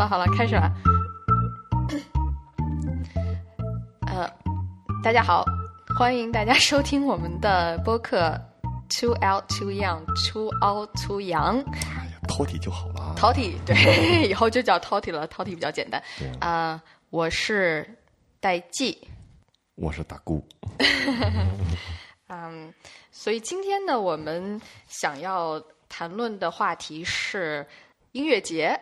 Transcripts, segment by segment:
了好了，开始了。呃，大家好，欢迎大家收听我们的播客 Too Out Too Young Too Out Too Young。哎呀，饕餮就好了。饕餮对，以后就叫饕餮了，饕餮比较简单。啊，我是戴季。我是大姑。嗯，所以今天呢，我们想要谈论的话题是音乐节。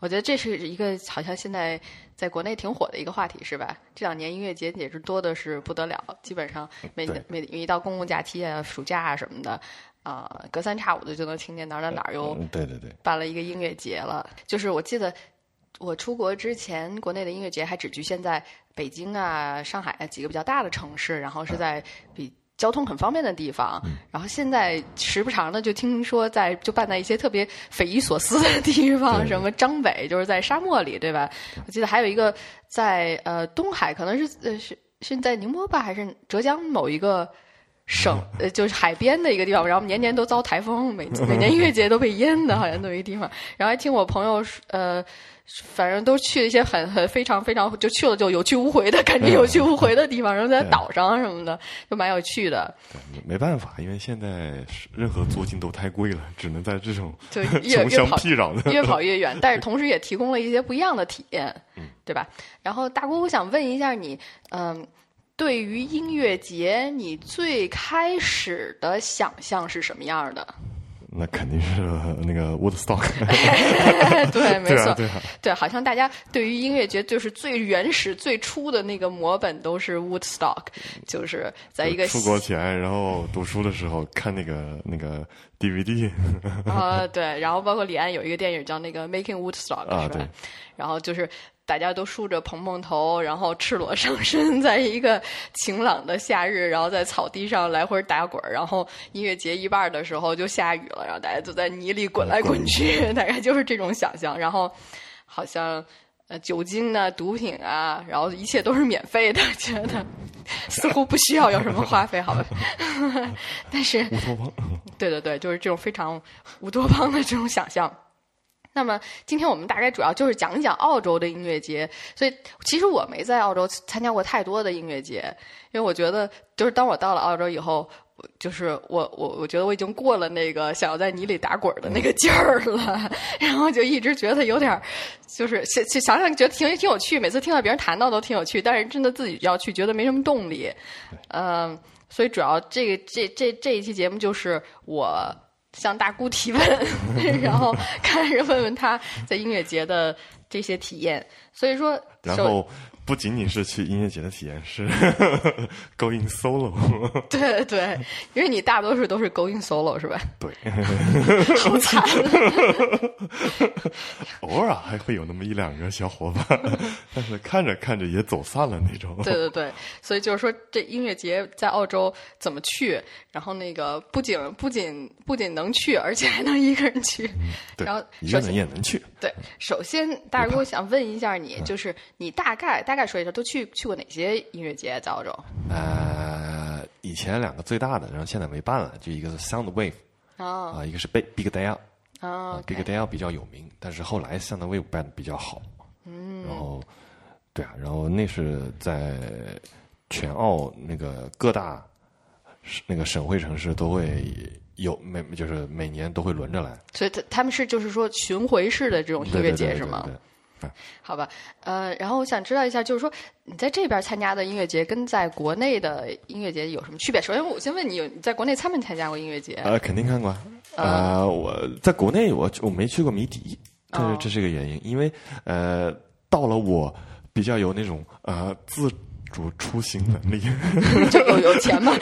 嗯，我觉得这是一个好像现在在国内挺火的一个话题，是吧？这两年音乐节也是多的是不得了，基本上每每一到公共假期啊、暑假啊什么的，啊，隔三差五的就能听见哪儿哪儿哪儿又对对对办了一个音乐节了。就是我记得我出国之前，国内的音乐节还只局限在北京啊、上海啊几个比较大的城市，然后是在比。交通很方便的地方，然后现在时不常的就听说在就办在一些特别匪夷所思的地方，什么张北就是在沙漠里，对吧？我记得还有一个在呃东海，可能是呃是是在宁波吧，还是浙江某一个省，呃就是海边的一个地方，然后年年都遭台风，每每年音乐节都被淹的，好像都一个地方。然后还听我朋友呃。反正都去一些很很非常非常就去了就有去无回的感觉有去无回的地方，然后在岛上什么的，就蛮有趣的。没办法，因为现在任何租金都太贵了，只能在这种就 越穷乡僻壤的越跑 越远。但是同时也提供了一些不一样的体验，对吧？然后大姑，我想问一下你，嗯，对于音乐节，你最开始的想象是什么样的？那肯定是那个 Woodstock，对，没错，对，对，好像大家对于音乐节就是最原始、最初的那个模本都是 Woodstock，就是在一个出国前，然后读书的时候看那个那个 DVD，啊，对，然后包括李安有一个电影叫那个 Making Woodstock，啊，对，然后就是。大家都梳着蓬蓬头，然后赤裸上身，在一个晴朗的夏日，然后在草地上来回打滚然后音乐节一半的时候就下雨了，然后大家都在泥里滚来滚去，大概就是这种想象。然后好像呃酒精啊、毒品啊，然后一切都是免费的，觉得似乎不需要有什么花费，好吧？但是乌托邦，对对对，就是这种非常乌托邦的这种想象。那么今天我们大概主要就是讲一讲澳洲的音乐节，所以其实我没在澳洲参加过太多的音乐节，因为我觉得就是当我到了澳洲以后，就是我我我觉得我已经过了那个想要在泥里打滚的那个劲儿了，然后就一直觉得有点就是想想想觉得挺挺有趣，每次听到别人谈到都挺有趣，但是真的自己要去觉得没什么动力，嗯，所以主要这个这这这一期节目就是我。向大姑提问，然后看着问问他在音乐节的这些体验。所以说，然后。不仅仅是去音乐节的体验，是 going solo。对对，因为你大多数都是 going solo 是吧？对，好惨。偶尔还会有那么一两个小伙伴，但是看着看着也走散了那种。对对对，所以就是说，这音乐节在澳洲怎么去？然后那个不仅不仅不仅能去，而且还能一个人去。然后一个人也能去。对，首先，大哥，我想问一下你，就是你大概大概。说一下，都去去过哪些音乐节？在澳洲？呃，以前两个最大的，然后现在没办了。就一个是 Sound Wave，啊，一个是 Big Big Day，啊，Big Day 比较有名，但是后来 Sound Wave 办的比较好。嗯，然后，对啊，然后那是在全澳那个各大那个省会城市都会有每就是每年都会轮着来。所以他他们是就是说巡回式的这种音乐节是吗？好吧，呃，然后我想知道一下，就是说你在这边参加的音乐节跟在国内的音乐节有什么区别？首先，我先问你，有你在国内参没参加过音乐节？呃，肯定看过。呃，我在国内我我没去过迷笛，这是这是个原因，因为呃，到了我比较有那种呃自主出行能力，就有有钱嘛，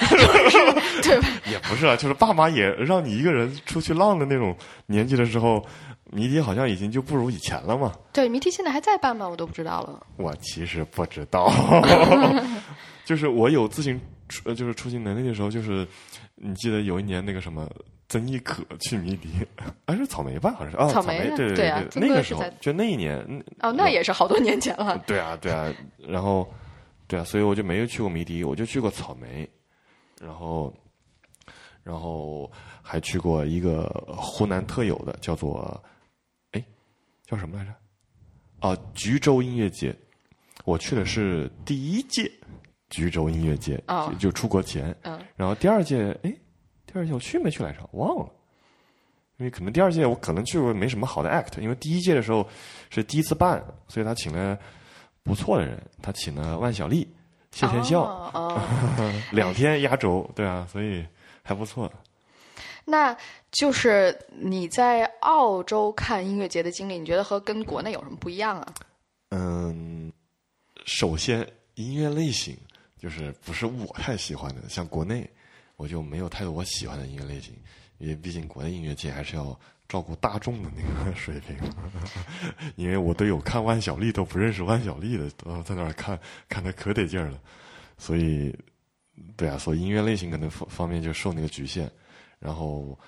对吧？也不是啊，就是爸妈也让你一个人出去浪的那种年纪的时候。谜题好像已经就不如以前了嘛？对，谜题现在还在办吗？我都不知道了。我其实不知道，就是我有自行出，就是出行能力的时候，就是你记得有一年那个什么曾轶可去迷笛，还是草莓吧？好像是啊，草莓对对对，那个时候就那一年哦，那也是好多年前了。对啊，对啊，然后对啊，所以我就没有去过迷笛，我就去过草莓，然后然后还去过一个湖南特有的，叫做。哎叫什么来着？啊，橘洲音乐节，我去的是第一届橘洲音乐节，哦就就出国前。嗯然后第二届，哎，第二届我去没去来着？忘了，因为可能第二届我可能去过没什么好的 act，因为第一届的时候是第一次办，所以他请了不错的人，他请了万晓利、谢天笑、哦哦 两天压轴，对啊，所以还不错。那就是你在澳洲看音乐节的经历，你觉得和跟国内有什么不一样啊？嗯，首先音乐类型就是不是我太喜欢的，像国内我就没有太多我喜欢的音乐类型，因为毕竟国内音乐节还是要照顾大众的那个 水平。因为我队友看万晓利都不认识万晓利的，呃在那儿看看的可得劲儿了，所以对啊，所以音乐类型可能方方面就受那个局限，然后。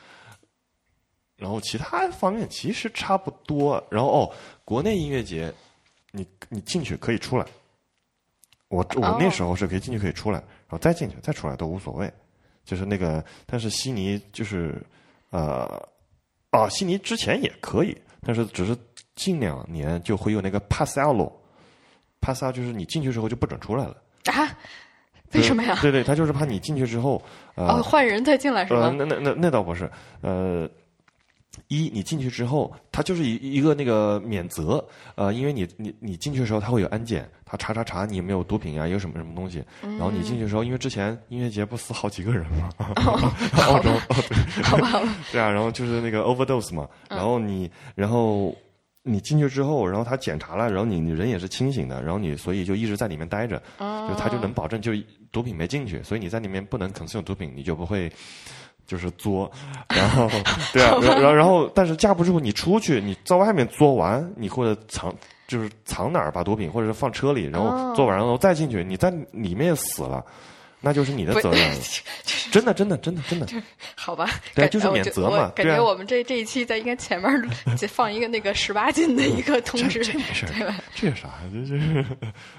然后其他方面其实差不多。然后哦，国内音乐节，你你进去可以出来。我我那时候是可以进去可以出来，然后再进去再出来都无所谓。就是那个，但是悉尼就是呃啊，悉尼之前也可以，但是只是近两年就会有那个 pass out 咯 pass out 就是你进去之后就不准出来了。啊？为什么呀？对对，他就是怕你进去之后呃哦，换人再进来是呃，那那那那倒不是，呃，一你进去之后，它就是一一个那个免责，呃，因为你你你进去的时候，它会有安检，他查查查你有没有毒品啊，有什么什么东西，然后你进去的时候，因为之前音乐节不死好几个人嘛，澳洲哦 对好吧，好吧 对啊，然后就是那个 overdose 嘛，然后你然后。你进去之后，然后他检查了，然后你你人也是清醒的，然后你所以就一直在里面待着，就他就能保证就毒品没进去，所以你在里面不能 consume 毒品，你就不会就是作，然后对啊，然后然后但是架不住你出去，你在外面作完，你或者藏就是藏哪儿把毒品，或者是放车里，然后作完然后再进去，你在里面死了，那就是你的责任了，真的真的真的真的，好吧，对啊就是免责嘛感觉我们这这一期在应该前面儿 放一个那个十八禁的一个通知，这没事？这有啥？这就是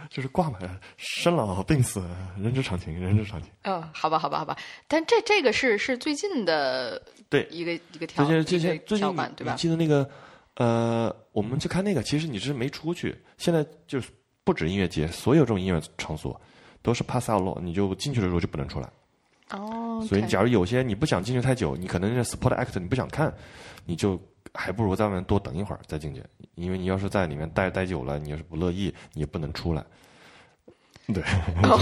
就是挂嘛，生老病死，人之常情，人之常情。嗯，好吧，好吧，好吧。但这这个是是最近的对一个一个条最近最近最近对吧？记得那个呃，我们去看那个，其实你是没出去。现在就是不止音乐节，所有这种音乐场所都是 pass out law，你就进去的时候就不能出来。哦，所以假如有些你不想进去太久，你可能那 support act 你不想看，你就还不如在外面多等一会儿再进去，因为你要是在里面待待久了，你要是不乐意，你也不能出来。对，哦，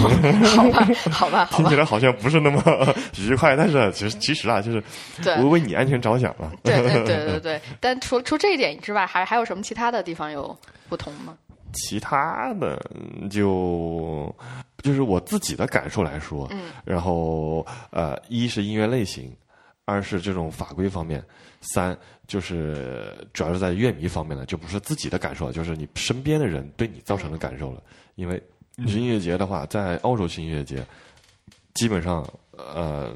好吧，好吧，听起，来好像不是那么 愉快，但是其实其实啊，就是对为为你安全着想啊。对对对对对。但除除这一点之外，还还有什么其他的地方有不同吗？其他的嗯就就是我自己的感受来说，嗯，然后呃，一是音乐类型，二是这种法规方面，三就是主要是在乐迷方面的，就不是自己的感受了，就是你身边的人对你造成的感受了。因为音乐节的话，在澳洲去音乐节，基本上呃。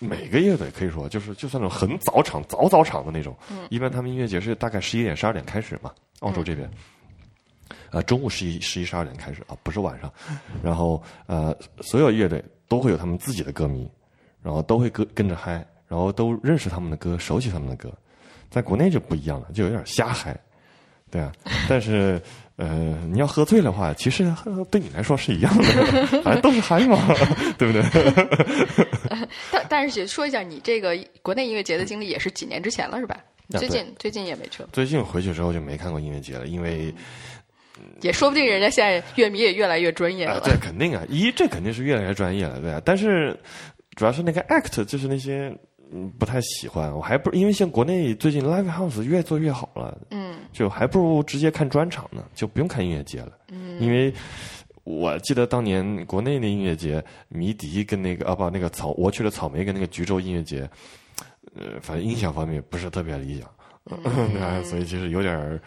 每个乐队可以说就是就算那种很早场、早早场的那种，一般他们音乐节是大概十一点、十二点开始嘛，澳洲这边，呃，中午十一、十一、十二点开始啊，不是晚上。然后呃，所有乐队都会有他们自己的歌迷，然后都会跟跟着嗨，然后都认识他们的歌，熟悉他们的歌。在国内就不一样了，就有点瞎嗨，对啊。但是呃，你要喝醉的话，其实呃对你来说是一样的，反正都是嗨嘛，对不对？但但是说一下，你这个国内音乐节的经历也是几年之前了是吧？最近最近也没去了，最近回去之后就没看过音乐节了，因为也说不定人家现在乐迷也越来越专业啊，了。对，肯定啊，一这肯定是越来越专业了，对啊。但是主要是那个 act，就是那些嗯不太喜欢，我还不因为像国内最近 live house 越做越好了，嗯就还不如直接看专场呢，就不用看音乐节了，嗯，因为。我记得当年国内的音乐节，迷笛跟那个啊不那个草，我去了草莓跟那个橘洲音乐节，呃，反正音响方面不是特别理想，对啊，所以其实有点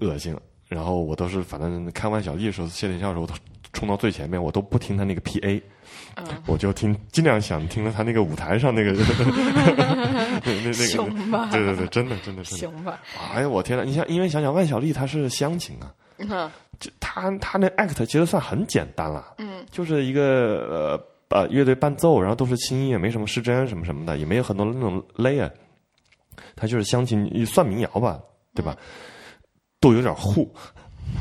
恶心。然后我都是反正看万晓利的时候，谢天笑的时候，冲到最前面，我都不听他那个 PA，嗯。我就听尽量想听到他那个舞台上那个 那那那个，对对对，真的真的真的，行吧，哎呀我天呐，你想，因为想想万晓利他是乡情啊，嗯。就他他那 act 其实算很简单了，嗯。就是一个呃呃乐队伴奏，然后都是轻音乐，没什么失真什么什么的，也没有很多那种 layer，他就是乡情算民谣吧，对吧？都有点糊。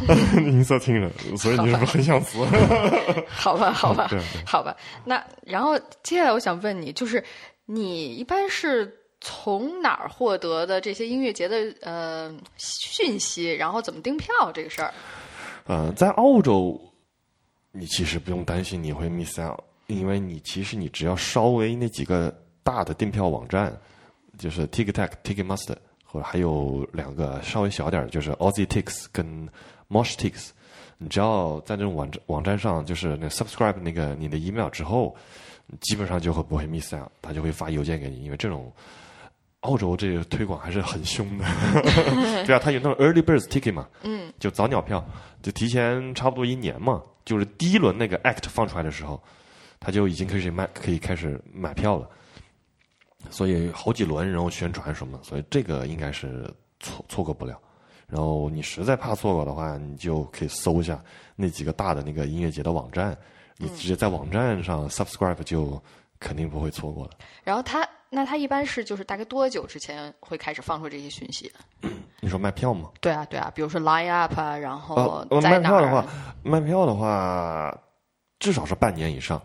音色听着，所以你是不是很想死？好吧，好吧，对好吧。那然后接下来我想问你，就是你一般是从哪儿获得的这些音乐节的呃讯息？然后怎么订票这个事儿？呃，在澳洲，你其实不用担心你会 miss out，因为你其实你只要稍微那几个大的订票网站，就是 TicketTack、Ticketmaster，或者还有两个稍微小点儿，就是 Aussie Tix 跟 Moshtix，你只要在这种网站网站上，就是那 subscribe 那个你的 email 之后，基本上就会不会 miss out，他就会发邮件给你，因为这种澳洲这个推广还是很凶的。对啊，他有那种 early bird ticket 嘛，嗯，就早鸟票，就提前差不多一年嘛，就是第一轮那个 act 放出来的时候，他就已经开始卖，可以开始买票了。所以好几轮，然后宣传什么，所以这个应该是错错过不了。然后你实在怕错过的话，你就可以搜一下那几个大的那个音乐节的网站，你直接在网站上 subscribe 就肯定不会错过了。然后他那他一般是就是大概多久之前会开始放出这些讯息？你说卖票吗？对啊，对啊，比如说 line up 啊，然后呃，在哪儿卖票的话，卖票的话，至少是半年以上。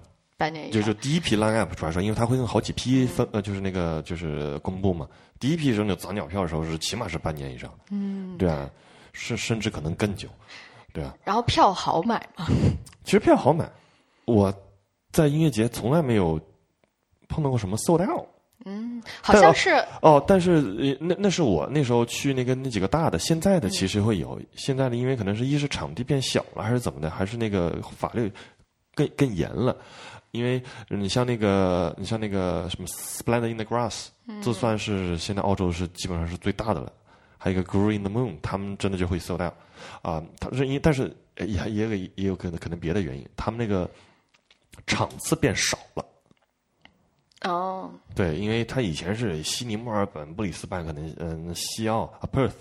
就是第一批 line up 出来的时候，因为它会用好几批分呃，就是那个就是公布嘛。第一批时候那早鸟票的时候是起码是半年以上，嗯，对啊，是甚至可能更久，对啊。然后票好买吗？其实票好买，我在音乐节从来没有碰到过什么 sold out 嗯，好像是哦。但是呃那那是我那时候去那个那几个大的，现在的其实会有。现在的因为可能是一是场地变小了，还是怎么的，还是那个法律更更严了。因为你像那个，你像那个什么 Splendor in the Grass，这算是现在澳洲是基本上是最大的了。还有一个 Groove in the Moon，他们真的就会 sold out 啊。他是因但是也也有也有可能可能别的原因，他们那个场次变少了。哦，对，因为他以前是悉尼、墨尔本、布里斯班，可能嗯西澳啊 Perth，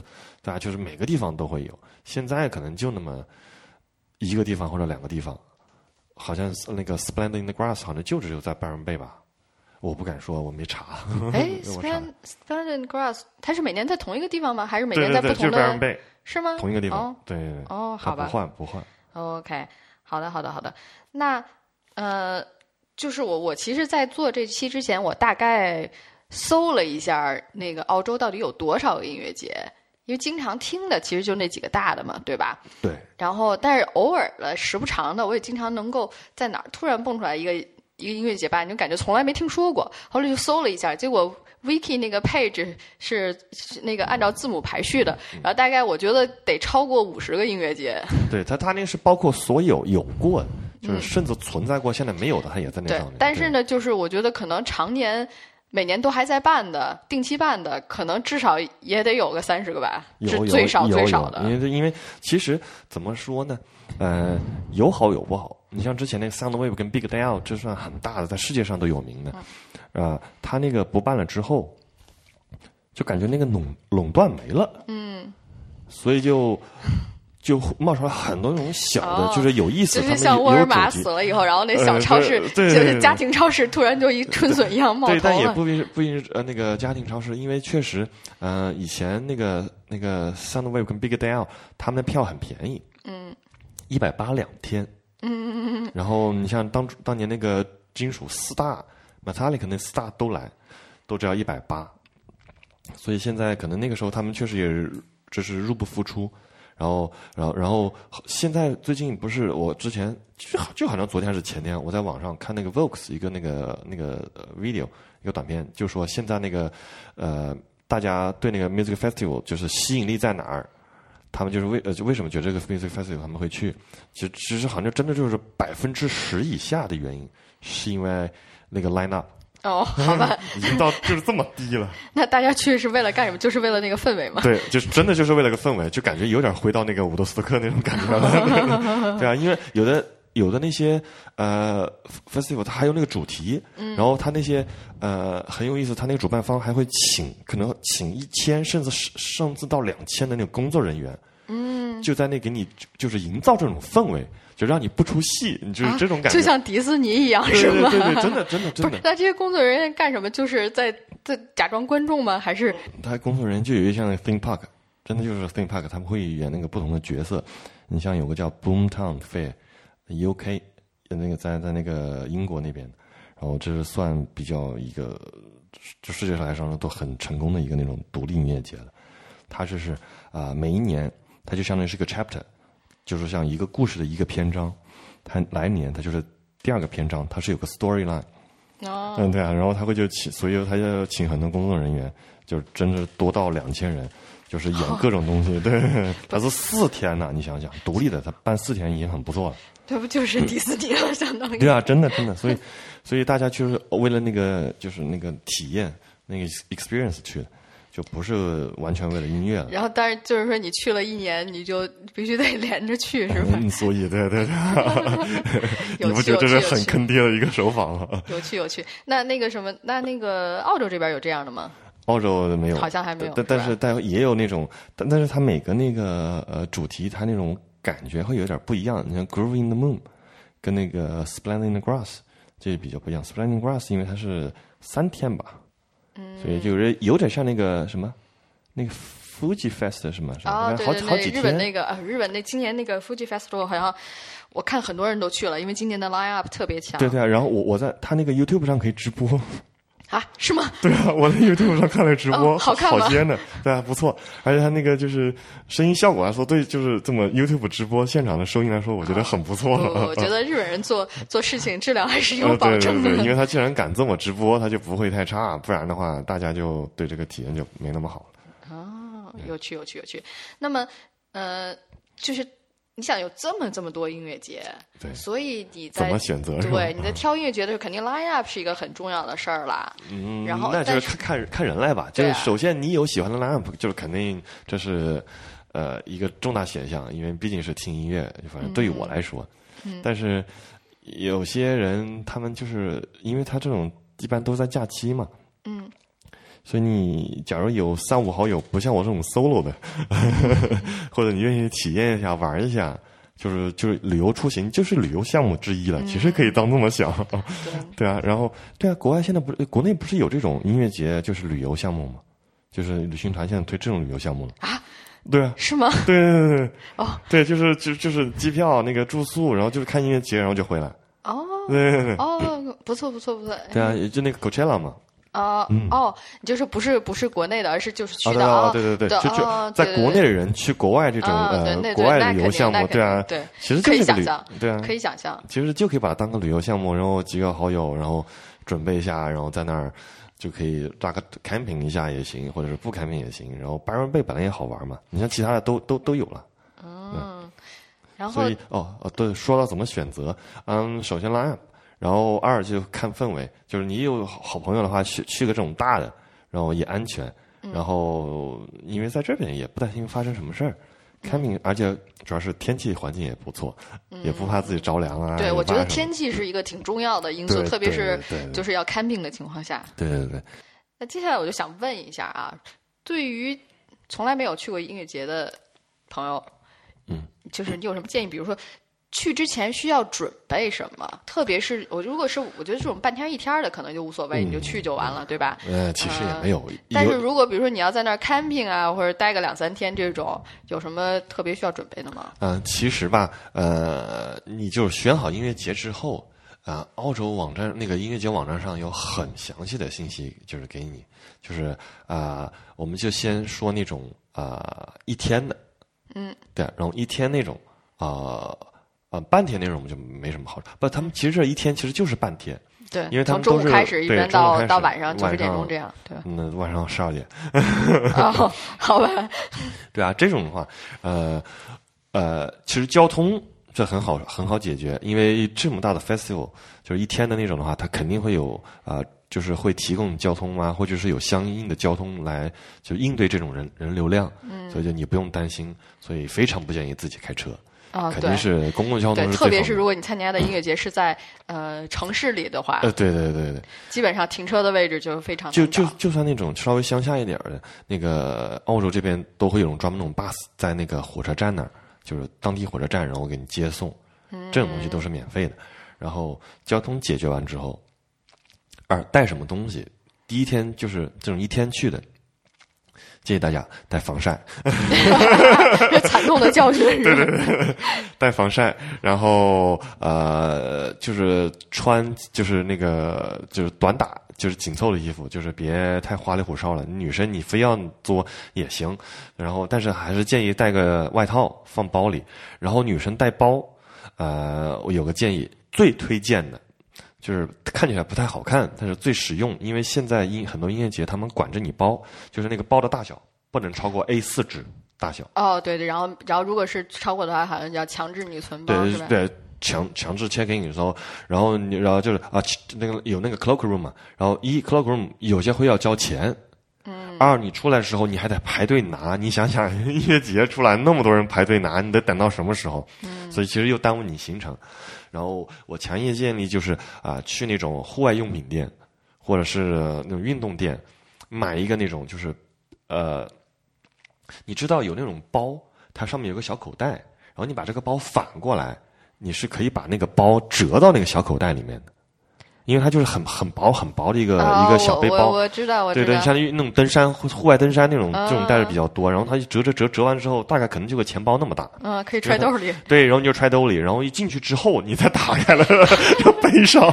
对吧？就是每个地方都会有。现在可能就那么一个地方或者两个地方。好像是那个 Splendid in the Grass 好像就只有在 Byron Bay 吧，我不敢说，我没查。哎，Splendid Splendid Grass，它是每年在同一个地方吗？还是每对对对，就年在不同的是吗？同一个地方哦，对对对。哦，好吧。不换不换。OK，好的，好的，好的。那呃，就是我我其实，在做这期之前，我大概搜了一下那个澳洲到底有多少个音乐节，因为经常听的其实就那几个大的嘛，对吧？对，然后，但是偶尔的、时不常的，我也经常能够在哪儿突然蹦出来一个一个音乐节吧，你就感觉从来没听说过。后来就搜了一下，结果 Wiki 那个 page 是是那个按照字母排序的，然后大概我觉得得超过五十个音乐节。对他他那是包括所有有过的，就是甚至存在过现在没有的，他也在那上面。，但是呢，就是我觉得可能常年每年都还在办的、定期办的，可能至少也得有个三十个吧，是最少最少的。因为因为其实怎么说呢，呃，有好有不好。你像之前那个 Soundwave 跟 Big Dial，这算很大的，在世界上都有名的，嗯啊、他那个不办了之后，就感觉那个垄垄断没了，嗯，所以就就冒出来很多那种小的，哦就是有意思，就是像沃尔玛死了以后，然后那小呃超市，就是家庭超市，突然就一春笋一样冒对，头了。但也不一定是不一定是呃那个家庭超市，因为确实，呃，以前那个那个 Soundwave 跟 Big Deal 他们的票很便宜，嗯，一百八两天，嗯嗯嗯然后你像当当年那个金属四大 Metallica 那四大都来，都只要一百八，所以现在可能那个时候他们确实也是就是入不敷出。然后，然后，然后，现在最近不是我之前就好就好像昨天还是前天，我在网上看那个 Vox 一个那个那个 video 一个短片，就说现在那个呃大家对那个 music festival 就是吸引力在哪儿？他们就是为呃为什么觉得这个 music festival 他们会去？其实其实好像真的就是百分之十以下的原因，是因为那个 line up 哦，好吧，已经到就是这么低了。那大家去是为了干什么？就是为了那个氛围吗。对，就是真的就是为了个氛围，就感觉有点回到那个伍德斯托克那种感觉了。对啊，因为有的有的那些呃 festival 它还有那个主题，然后它那些呃很有意思，它那个主办方还会请可能请一千甚至是甚至到两千的那个工作人员，嗯，就在那给你就是营造这种氛围，就让你不出戏，你就是这种感觉，啊就像迪士尼一样，是吗？对对对，真的真的 真的，，那这些工作人员干什么？就是在在假装观众吗？还是他工作人员就有一像那个 theme park，真的就是 theme park，他们会演那个不同的角色。你像有个叫 Boomtown Fair，UK，那个在在那个英国那边，然后这是算比较一个，就世界上来说都很成功的一个那种独立音乐节了。它就是啊，每一年它就相当于是个 chapter，就是像一个故事的一个篇章。它来年它就是第二个篇章，它是有个 storyline。哦，嗯，对啊，然后他会就请，所以他要请很多工作人员，就真的多到两千人，就是演各种东西。对，他是四天呢，你想想，独立的他办四天已经很不错了。这不就是迪士尼了，相当于。对啊，真的真的，所以所以大家就是为了那个就是那个体验那个 experience 去的。就不是完全为了音乐了。然后，但是就是说，你去了一年，你就必须得连着去，是吧？嗯，所以，对对对，你不觉得这是很坑爹的一个手法吗？有趣有趣。那那个什么，那那个澳洲这边有这样的吗？澳洲没有，好像还没有。但但是但也有那种，但但是它每个那个呃主题，它那种感觉会有点不一样。你像 Groove in the Moon，跟那个 Splendid Grass 这比较不一样。Splendid Grass 因为它是三天吧。所以就是有点像那个什么，那个 Fuji Fest 什么什么，好好几天。日本那个呃，日本那今年那个 Fuji Festival 好像我看很多人都去了，因为今年的 Line Up 特别强。对对啊，然后我我在他那个 YouTube 上可以直播。啊，是吗？对啊，我在 YouTube 上看了直播，好看好尖的，对啊，不错。而且他那个就是声音效果来说，对，就是这么 YouTube 直播现场的收音来说，我觉得很不错。我觉 得日本人做做事情质量还是有保证的，因为 他既然敢这么直播，他就不会太差，不然的话，大家就对这个体验就没那么好了。哦，有趣，有趣，有趣。那么，呃，就是。你想有这么这么多音乐节，对，所以你在怎么选择？对，你在挑音乐节的时候，肯定 line up 是一个很重要的事儿啦。嗯，然后那就是看看看人来吧。就是首先你有喜欢的 line up，就是肯定这是呃一个重大选项，因为毕竟是听音乐。反正对于我来说，嗯，但是有些人他们就是因为他这种一般都在假期嘛，嗯。所以你假如有三五好友，不像我这种 solo 的，或者你愿意体验一下、玩一下，就是就是旅游出行，就是旅游项目之一了。其实可以当这么想，对啊。然后对啊，国外现在不是国内不是有这种音乐节，就是旅游项目吗？就是旅行团现在推这种旅游项目了啊？对啊，是吗？对对对对哦，对，就是就就是机票那个住宿，然后就是看音乐节，然后就回来。哦，对对对，哦，不错不错不错。对啊，就那个 Coachella 嘛。啊哦，就是不是不是国内的，而是就是去的啊，对对对，就就在国内的人去国外这种呃国外旅游项目，对啊，对，其实就是旅，对啊，可以想象，其实就可以把它当个旅游项目，然后几个好友，然后准备一下，然后在那儿就可以搭个 camping 一下也行，或者是不 camping 也行。然后白人贝本来也好玩嘛，你像其他的都都都有了，嗯，然后所以哦哦对，说到怎么选择，嗯，首先 line。然后二就看氛围，就是你有好朋友的话，去去个这种大的，然后也安全，然后因为在这边也不担心发生什么事儿，camping，而且主要是天气环境也不错，也不怕自己着凉啊。对，我觉得天气是一个挺重要的因素，特别是就是要 camping 的情况下。对对对。那接下来我就想问一下啊，对于从来没有去过音乐节的朋友，嗯，就是你有什么建议？比如说。去之前需要准备什么？特别是我如果是我觉得这种半天一天的可能就无所谓，你就去就完了，对吧？呃，其实也没有。但是如果比如说你要在那儿 camping 啊，或者待个两三天这种，有什么特别需要准备的吗？嗯，其实吧，呃，你就选好音乐节之后，啊，澳洲网站那个音乐节网站上有很详细的信息，就是给你，就是啊，我们就先说那种啊一天的，嗯，对，然后一天那种啊。啊，半天那种就没什么好处。不，他们其实这一天其实就是半天。对，因为他们中午开始，一般到到晚上九十点钟这样。对，那晚上十二点。哦，好吧。对啊，这种的话，呃呃，其实交通这很好很好解决，因为这么大的 festival 就是一天的那种的话，它肯定会有啊，就是会提供交通啊，或者是有相应的交通来就应对这种人人流量。嗯。所以就你不用担心，所以非常不建议自己开车。啊，肯定是公共交通，特别是如果你参加的音乐节是在呃城市里的话，呃，对对对对，基本上停车的位置就非常就就就算那种稍微乡下一点的，那个澳洲这边都会有种专门那种 bus 在那个火车站那儿，就是当地火车站，然后给你接送，这种东西都是免费的。然后交通解决完之后，二带什么东西？第一天就是这种一天去的，建议大家带防晒，惨痛的教训。对对对，带防晒，然后呃，就是穿就是那个就是短打，就是紧凑的衣服，就是别太花里胡哨了。女生你非要做也行，然后但是还是建议带个外套放包里。然后女生带包，呃，我有个建议，最推荐的。就是看起来不太好看，但是最实用。因为现在音很多音乐节，他们管着你包，就是那个包的大小不能超过 A 四纸大小。哦，对对，然后然后如果是超过的话，好像要强制你存包，对对，强强制签给你收。然后你然后就是啊，那个有那个 cloak room 嘛，然后一 cloak room 有些会要交钱。嗯。二你出来的时候你还得排队拿，你想想音乐节出来那么多人排队拿，你得等到什么时候？嗯。所以其实又耽误你行程。然后我强烈建议就是啊，去那种户外用品店，或者是那种运动店，买一个那种就是呃，你知道有那种包，它上面有个小口袋，然后你把这个包反过来，你是可以把那个包折到那个小口袋里面的。因为它就是很很薄很薄的一个一个小背包，我知道，我知道，对对，相当于那种登山户户外登山那种这种带的比较多，然后它一折折折折完之后，大概可能就个钱包那么大，嗯，可以揣兜里，对，然后你就揣兜里，然后一进去之后，你再打开了就背上。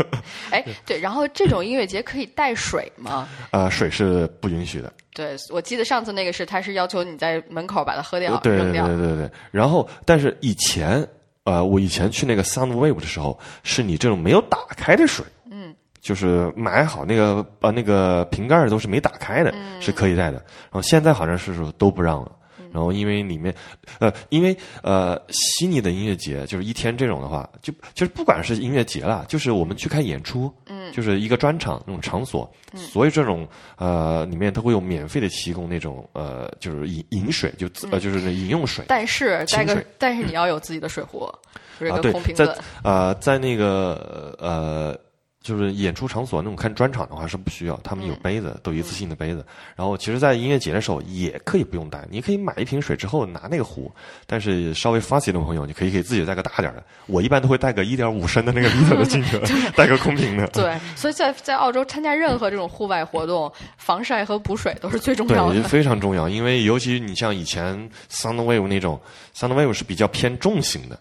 哎，对，然后这种音乐节可以带水吗？呃，水是不允许的。对，我记得上次那个是，他是要求你在门口把它喝掉，对对对对对。然后，但是以前。呃，我以前去那个 Sound Wave 的时候，是你这种没有打开的水，嗯，就是买好那个呃那个瓶盖都是没打开的，是可以带的。然后现在好像是说都不让了。然后因为里面，呃，因为呃悉尼的音乐节就是一天这种的话，就就是不管是音乐节了，就是我们去看演出，嗯，就是一个专场那种场所，所以这种呃里面它会有免费的提供那种呃就是饮饮水，就呃就是饮用水。但是带个但是你要有自己的水壶，就是一个空瓶子。呃，在那个呃。就是演出场所那种看专场的话是不需要，他们有杯子，都一次性的杯子。然后其实，在音乐节的时候也可以不用带，你可以买一瓶水之后拿那个壶。但是稍微 fussy 的朋友，你可以给自己带个大点的。我一般都会带个一点五升的那个 liter 的进去，带个空瓶的。对，所以在在澳洲参加任何这种户外活动，防晒和补水都是最重要的。对，非常重要，因为尤其你像以前 Soundwave 那种，Soundwave 是比较偏重型的。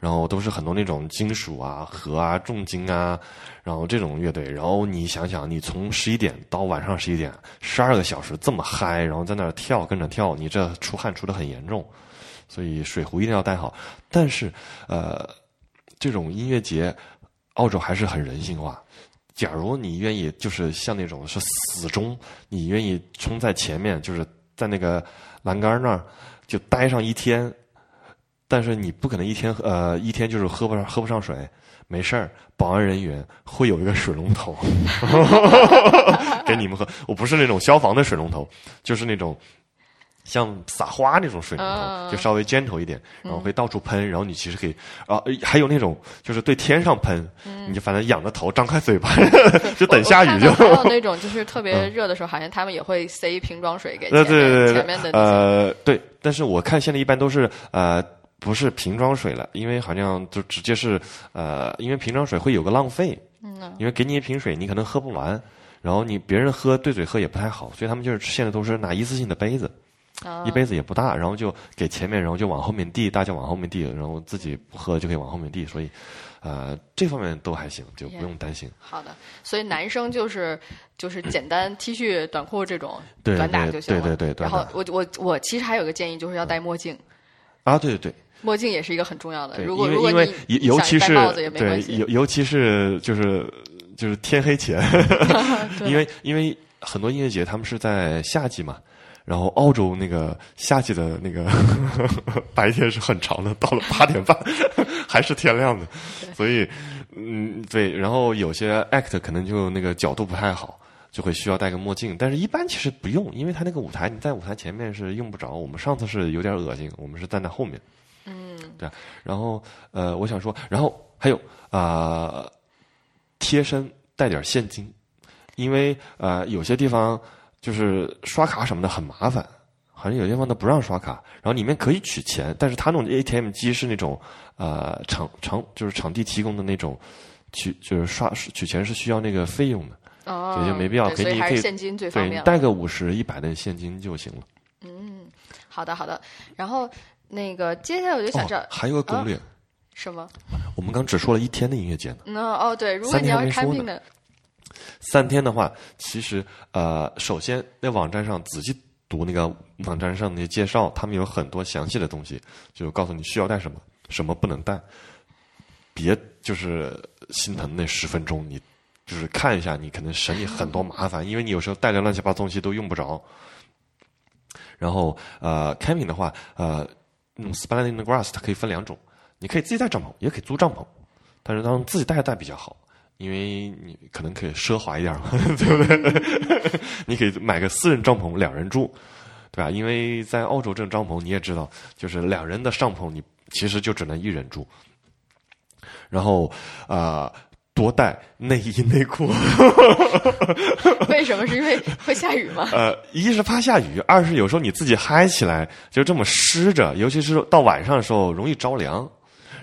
然后都是很多那种金属啊、核啊、重金啊，然后这种乐队。然后你想想，你从十一点到晚上十一点，十二个小时这么嗨，然后在那儿跳，跟着跳，你这出汗出的很严重。所以水壶一定要带好。但是，呃，这种音乐节，澳洲还是很人性化。假如你愿意，就是像那种是死忠，你愿意冲在前面，就是在那个栏杆那儿就待上一天。但是你不可能一天呃一天就是喝不上喝不上水，没事儿，保安人员会有一个水龙头 给你们喝。我不是那种消防的水龙头，就是那种像撒花那种水龙头，就稍微 gentle 一点，然后会到处喷。然后你其实可以啊，还有那种就是对天上喷，你就反正仰着头，张开嘴巴，就等下雨就。还有那种就是特别热的时候，好像他们也会塞一瓶装水给前面前面的。呃，对，但是我看现在一般都是呃。不是瓶装水了，因为好像就直接是呃，因为瓶装水会有个浪费，嗯，因为给你一瓶水，你可能喝不完，然后你别人喝对嘴喝也不太好，所以他们就是现在都是拿一次性的杯子，一杯子也不大，然后就给前面，然后就往后面递，大家往后面递，然后自己不喝就可以往后面递，所以呃这方面都还行，就不用担心。好的，所以男生就是就是简单 T 恤短裤这种短打就行了，对对对。然后我我我其实还有个建议，就是要戴墨镜。啊，对对对。墨镜也是一个很重要的，因为因为尤其是对尤尤其是就是就是天黑前，因为因为很多音乐节他们是在夏季嘛，然后澳洲那个夏季的那个 白天是很长的，到了八点半 还是天亮的，所以嗯对，然后有些 act 可能就那个角度不太好，就会需要戴个墨镜，但是一般其实不用，因为他那个舞台你在舞台前面是用不着，我们上次是有点恶心，我们是站在后面。嗯，对，然后呃，我想说，然后还有啊，贴身带点现金，因为呃，有些地方就是刷卡什么的很麻烦，好像有些地方都不让刷卡，然后里面可以取钱，但是他那种 ATM 机是那种呃场场就是场地提供的那种取就是刷取钱是需要那个费用的，所以就没必要。给你可以现金最方便。带个五十、一百的现金就行了。嗯，好的，好的。然后那个接下来我就想知道，还有个攻略。什么？我们刚只说了一天的音乐节呢。那哦，对，如果你要是看病的，三天的话，其实呃，首先那网站上仔细读那个网站上那些介绍，他们有很多详细的东西，就告诉你需要带什么，什么不能带。别就是心疼那十分钟，你就是看一下，你可能省你很多麻烦，因为你有时候带着乱七八糟东西都用不着。然后呃，camping 的话，呃，那种 spanning the grass 它可以分两种，你可以自己带帐篷，也可以租帐篷，但是当自己带一带比较好，因为你可能可以奢华一点嘛，对不对？你可以买个私人帐篷，两人住，对吧？因为在澳洲这种帐篷你也知道，就是两人的帐篷，你其实就只能一人住。然后，啊，多带内衣内裤。为什么？是因为会下雨吗？呃，一是怕下雨，二是有时候你自己嗨起来就这么湿着，尤其是到晚上的时候容易着凉。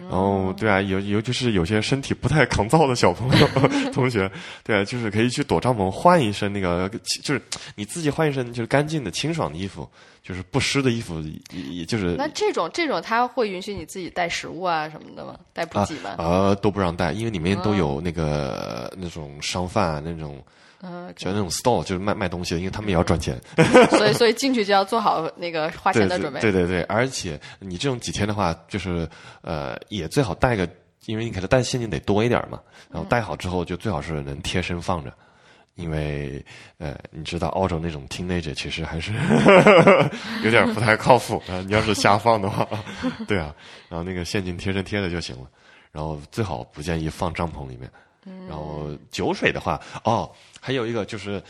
然后，对啊，尤尤其是有些身体不太抗造的小朋友、同学，对啊，就是可以去躲帐篷，换一身那个，就是你自己换一身就是干净的、清爽的衣服，就是不湿的衣服，也就是那这种这种他会允许你自己带食物啊什么的吗？带补给吗？呃，都不让带，因为里面都有那个那种商贩啊那种。嗯，就那种 store 就是卖卖东西的，因为他们也要赚钱，所以所以进去就要做好那个花钱的准备。对对对，而且你这种几天的话，就是呃，也最好带个，因为你可能带现金得多一点嘛。然后带好之后，就最好是能贴身放着，因为呃，你知道澳洲那种 teenager 其实还是 有点不太靠谱啊。你要是瞎放的话，对啊，然后那个现金贴身贴着就行了。然后最好不建议放帐篷里面。然后酒水的话，哦。还有一个就是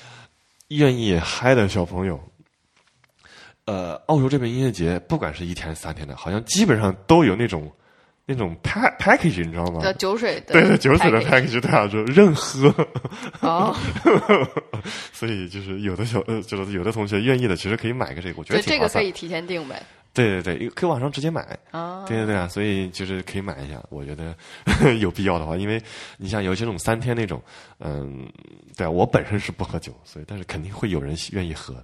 愿意嗨的小朋友，呃，澳洲这边音乐节，不管是一天三天的，好像基本上都有那种那种 pack package，你知道吗？酒水的对对，酒水的 package，对啊，就任喝。哦，所以就是有的小呃，就是有的同学愿意的，其实可以买个这个，我觉得这个可以提前订呗。对对对，可以网上直接买哦！对对对啊，所以就是可以买一下。我觉得 有必要的话，因为你像有些那种三天那种，嗯，对啊，我本身是不喝酒，所以但是肯定会有人愿意喝。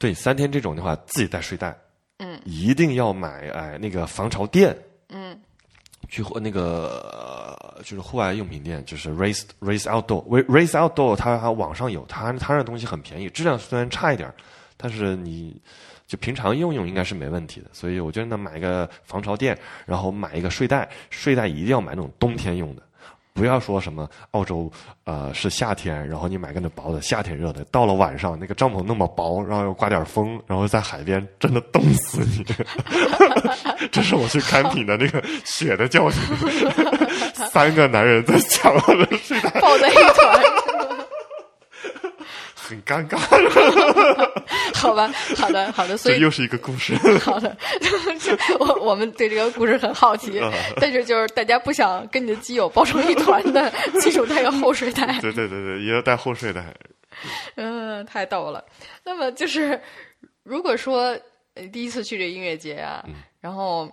对，三天这种的话，自己带睡袋，嗯，一定要买哎那个防潮垫，嗯，去那个就是户外用品店，就是 Race Race Outdoor，Race Outdoor，它网上有，它它那东西很便宜，质量虽然差一点，但是你。就平常用用应该是没问题的，所以我觉得呢，买个防潮垫，然后买一个睡袋，睡袋一定要买那种冬天用的，不要说什么澳洲呃是夏天，然后你买个那薄的，夏天热的，到了晚上那个帐篷那么薄，然后又刮点风，然后在海边真的冻死你。这是我去看品的那个血的教训，三个男人在抢我的睡袋，抱在一团。很尴尬，好吧，好的，好的，所以又是一个故事。好的，我我们对这个故事很好奇，但是就是大家不想跟你的基友抱成一团的，基础带个后睡袋。对对对对，也要带后睡袋。嗯，太逗了。那么就是，如果说第一次去这音乐节啊，然后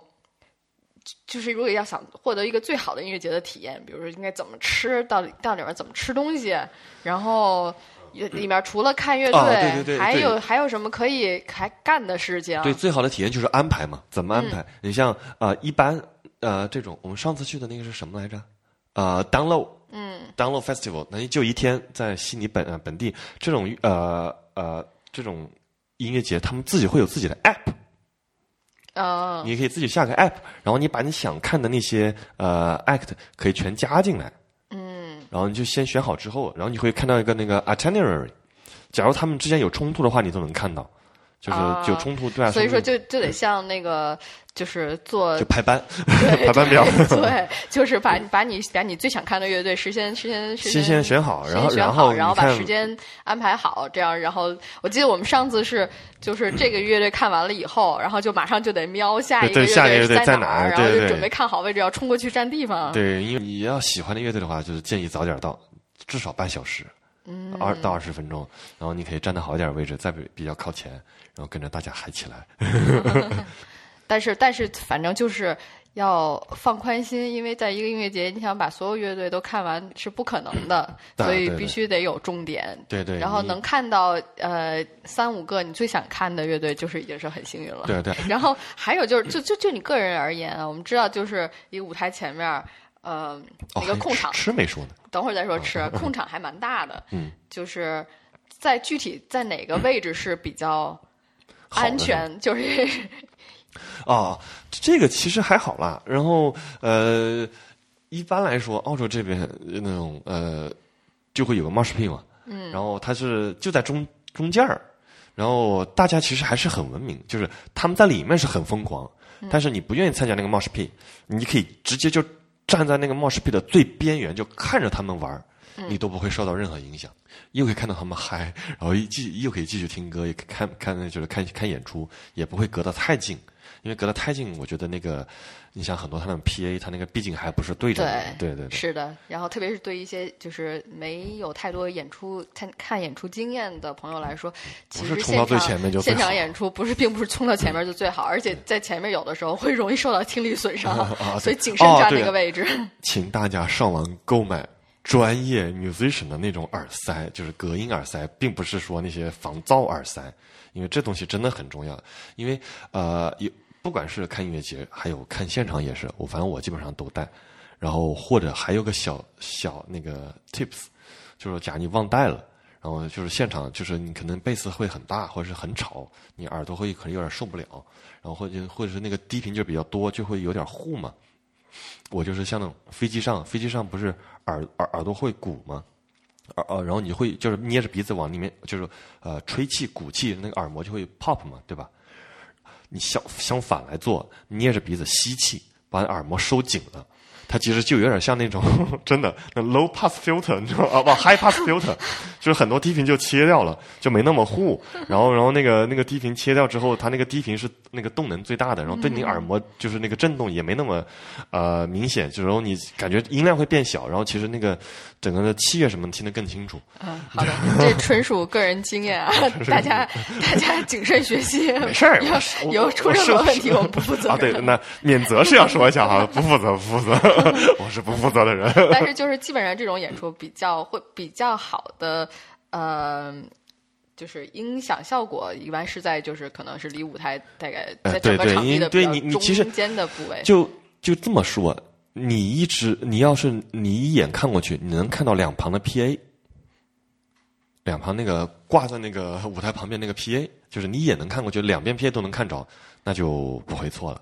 就是如果要想获得一个最好的音乐节的体验，比如说应该怎么吃到到里面怎么吃东西，然后。里面除了看乐队，还有还有什么可以还干的事情？对，最好的体验就是安排嘛，怎么安排？你像呃，一般呃这种，我们上次去的那个是什么来着？呃，Download，嗯，Download Festival，那就一天在悉尼本呃本地这种呃呃这种音乐节，他们自己会有自己的 App，啊，你可以自己下个 App，然后你把你想看的那些呃 Act 可以全加进来。然后你就先选好之后，然后你会看到一个那个 itinerary，假如他们之间有冲突的话，你都能看到，就是就冲突对啊。所以说就就得像那个。就是做就排班，排班表。对，就是把把你把你最想看的乐队事先事先先先选好，然后然后然后把时间安排好，这样然后我记得我们上次是就是这个乐队看完了以后，然后就马上就得瞄下一个乐队在哪，然后就准备看好位置要冲过去占地方。对，因为你要喜欢的乐队的话，就是建议早点到，至少半小时，二到二十分钟，然后你可以站的好一点位置，再比比较靠前，然后跟着大家嗨起来。但是，但是，反正就是要放宽心，因为在一个音乐节，你想把所有乐队都看完是不可能的，所以必须得有重点。对对。然后能看到呃三五个你最想看的乐队，就是已经是很幸运了。对对。然后还有就是，就就就你个人而言啊，我们知道就是一个舞台前面，呃，一个控场。吃没说呢。等会儿再说吃，控场还蛮大的。嗯。就是在具体在哪个位置是比较安全？就是。哦，这个其实还好啦。然后呃，一般来说，澳洲这边那种呃，就会有个 mosh pit 嘛。嗯。然后它是就在中中间儿，然后大家其实还是很文明，就是他们在里面是很疯狂，但是你不愿意参加那个 mosh pit，你可以直接就站在那个 mosh pit 的最边缘，就看着他们玩你都不会受到任何影响，又可以看到他们嗨，然后一继又可以继续听歌，也看看就是看看演出，也不会隔得太近。因为隔得太近，我觉得那个，你想很多他们 PA，他那个毕竟还不是对着的，对对对，是的。然后特别是对一些就是没有太多演出看看演出经验的朋友来说，其实冲到最前面就现场演出不是并不是冲到前面就最好，而且在前面有的时候会容易受到听力损伤 所以谨慎站那个位置。请大家上网购买专业 musician 的那种耳塞，就是隔音耳塞，并不是说那些防噪耳塞，因为这东西真的很重要。因为呃有。不管是看音乐节，还有看现场也是，我反正我基本上都带。然后或者还有个小小那个 tips，就是假如你忘带了，然后就是现场就是你可能贝斯会很大或者是很吵，你耳朵会可能有点受不了。然后或者或者是那个低频就比较多，就会有点糊嘛。我就是像那种飞机上，飞机上不是耳耳耳朵会鼓吗？耳耳，然后你会就是捏着鼻子往里面就是呃吹气鼓气，那个耳膜就会 pop 嘛，对吧？你相相反来做，捏着鼻子吸气，把耳膜收紧了。它其实就有点像那种 真的那 low pass filter，你知道啊？不 high pass filter，就是很多低频就切掉了，就没那么糊。然后，然后那个那个低频切掉之后，它那个低频是那个动能最大的，然后对你耳膜就是那个震动也没那么呃明显，就然后你感觉音量会变小，然后其实那个整个的气乐什么听得更清楚。嗯，好的，这纯属个人经验啊，大家大家谨慎学习。没事儿，有出任何问题我们不负责。啊，对，那免责是要说一下哈，不负责，不负责。我是不负责的人，但是就是基本上这种演出比较会比较好的，呃，就是音响效果一般是在就是可能是离舞台大概在整个场地的对你你其实中间的部位，就就这么说，你一直你要是你一眼看过去，你能看到两旁的 PA，两旁那个挂在那个舞台旁边那个 PA，就是你一眼能看过去，两边 PA 都能看着，那就不会错了。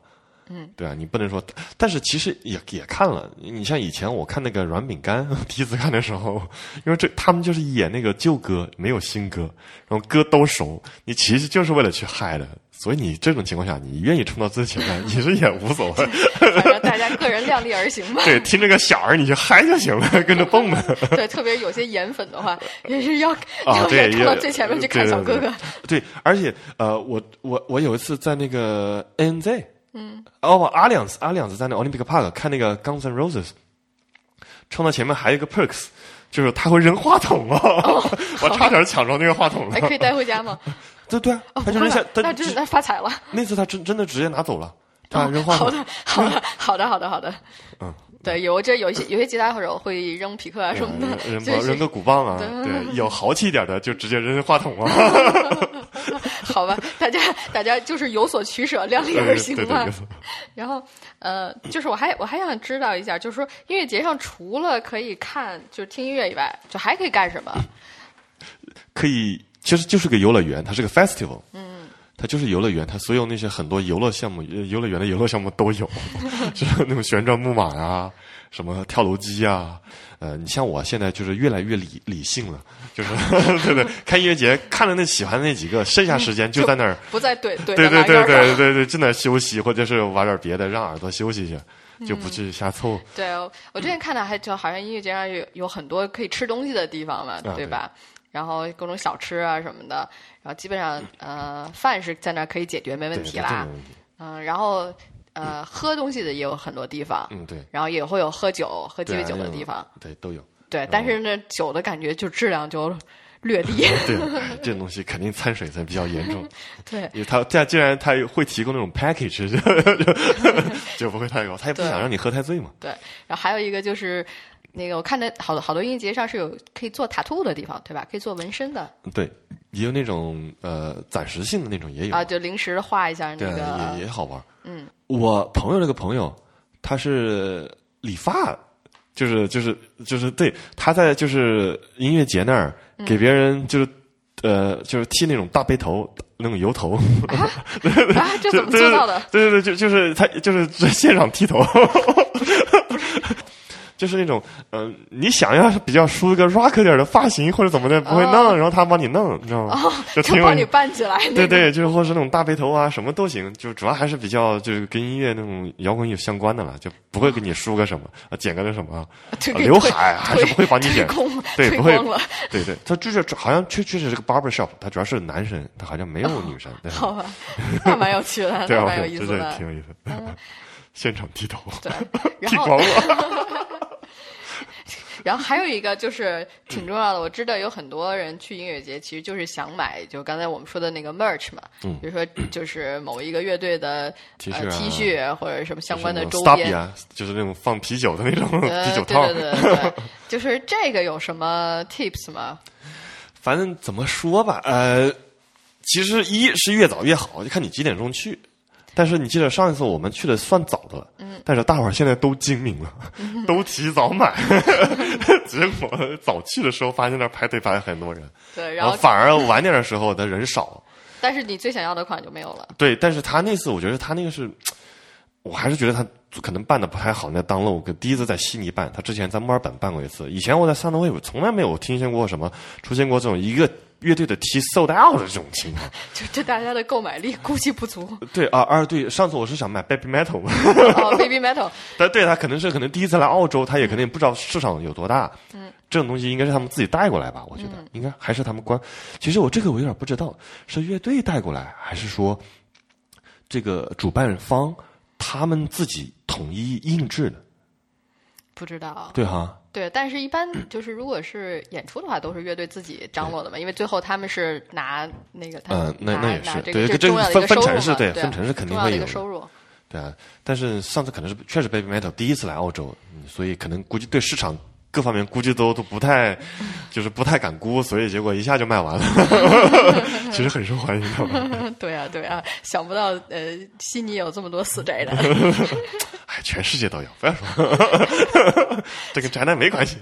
嗯，对啊，你不能说，但是其实也也看了。你像以前我看那个软饼干，第一次看的时候，因为这他们就是演那个旧歌，没有新歌，然后歌都熟，你其实就是为了去嗨的。所以你这种情况下，你愿意冲到最前面，其实也无所谓。反正大家个人量力而行吧。对，听这个响儿你就嗨就行了，跟着蹦呗。对，特别有些颜粉的话，也是要要冲到最前面去看小哥哥。对，而且呃，我我我有一次在那个 NZ。嗯，哦，阿亮子，阿亮子在那 Olympic Park 看那个 Guns N' Roses，冲到前面还有一个 Perks，就是他会扔话筒啊，我差点抢着那个话筒了。还可以带回家吗？对对啊，他就扔下，那真的发财了。那次他真真的直接拿走了，他扔话筒。好的，好的，好的，好的，好的。嗯。对，有这有一些有些吉他手会扔皮克啊什么的，扔 扔个鼓棒啊，对，有豪气一点的就直接扔话筒啊。好吧，大家大家就是有所取舍，量力而行吧。然后呃，就是我还我还想知道一下，就是说音乐节上除了可以看就是听音乐以外，就还可以干什么？可以，其实就是个游乐园，它是个 festival。嗯。它就是游乐园，它所有那些很多游乐项目，游乐园的游乐项目都有，是那种旋转木马啊，什么跳楼机啊，呃，你像我现在就是越来越理理性了，就是对 对，看音乐节看了那喜欢的那几个，剩下时间就在那儿，不再对，对对对对对对，就在休息或者是玩点别的，让耳朵休息去。就不至于瞎凑。对我之前看到还就好像音乐节上有有很多可以吃东西的地方嘛，对吧？然后各种小吃啊什么的，然后基本上呃饭是在那可以解决没问题啦，嗯，然后呃喝东西的也有很多地方，嗯对，然后也会有喝酒喝鸡尾酒的地方，对都有，对，但是那酒的感觉就质量就略 低。对，这种东西肯定掺水才比较严重。对，因为他这样，既然他会提供那种 package，就 就不会太高，他也不想让你喝太醉嘛。对，然后还有一个就是那个我看的好多好多音乐节上是有可以做塔兔的地方，对吧？可以做纹身的。对，也有那种呃暂时性的那种也有啊，就临时画一下那个也也好玩。嗯，我朋友那个朋友他是理发，就是就是就是对，他在就是音乐节那儿给别人就是呃就是剃那种大背头那种油头 啊，这怎么做到的？对对对，就就是他就是在现场剃头。就是那种，嗯，你想要是比较梳一个 rock 点的发型或者怎么的，不会弄，然后他帮你弄，你知道吗？就帮你办起来。对对，就是或是那种大背头啊，什么都行，就主要还是比较就是跟音乐那种摇滚有相关的了，就不会给你梳个什么啊，剪个那什么 刘海，还是不会帮你剪。对，不会。对对，他就是好像确确实是个 barber shop，他主要是男生，他好像没有女生。好吧，那蛮有趣的，对，蛮有意思的，挺有意思。现场剃头，剃光了。然后还有一个就是挺重要的，我知道有很多人去音乐节，其实就是想买，就刚才我们说的那个 merch 嘛，比如说就是某一个乐队的 T 恤或者什么相关的周边，就是那种放啤酒的那种 啤酒套。对对对，就是这个有什么 tips 吗？反正怎么说吧，呃，其实一是越早越好，就看你几点钟去。但是你记得上一次我们去的算早的了，嗯，但是大伙儿现在都精明了，都提早买，结果早去的时候发现那排队排很多人，对，然后反而晚点的时候的人少，但是你最想要的款就没有了。对，但是他那次我觉得他那个是，我还是觉得他可能办的不太好。那当了我第一次在悉尼办，他之前在墨尔本办过一次，以前我在 w a v e 从来没有听见过什么出现过这种一个。乐队的 T sold out 的这种情况，就这大家的购买力估计不足。对啊，啊对，上次我是想买 Baby Metal，哦，Baby Metal，但对他可能是可能第一次来澳洲，他也肯定不知道市场有多大。嗯，这种东西应该是他们自己带过来吧？我觉得应该还是他们关。其实我这个我有点不知道，是乐队带过来，还是说这个主办方他们自己统一印制的？不知道。对哈。对，但是一般就是如果是演出的话，都是乐队自己张罗的嘛，因为最后他们是拿那个，嗯，那那也是对，这重要的一个收入对，分成是肯定会有收入。对啊，但是上次可能是确实 Baby Metal 第一次来澳洲，所以可能估计对市场。各方面估计都都不太，就是不太敢估，所以结果一下就卖完了。其实很受欢迎的。对啊，对啊，想不到呃，悉尼有这么多死宅男。哎，全世界都有，不要说，这跟宅男没关系。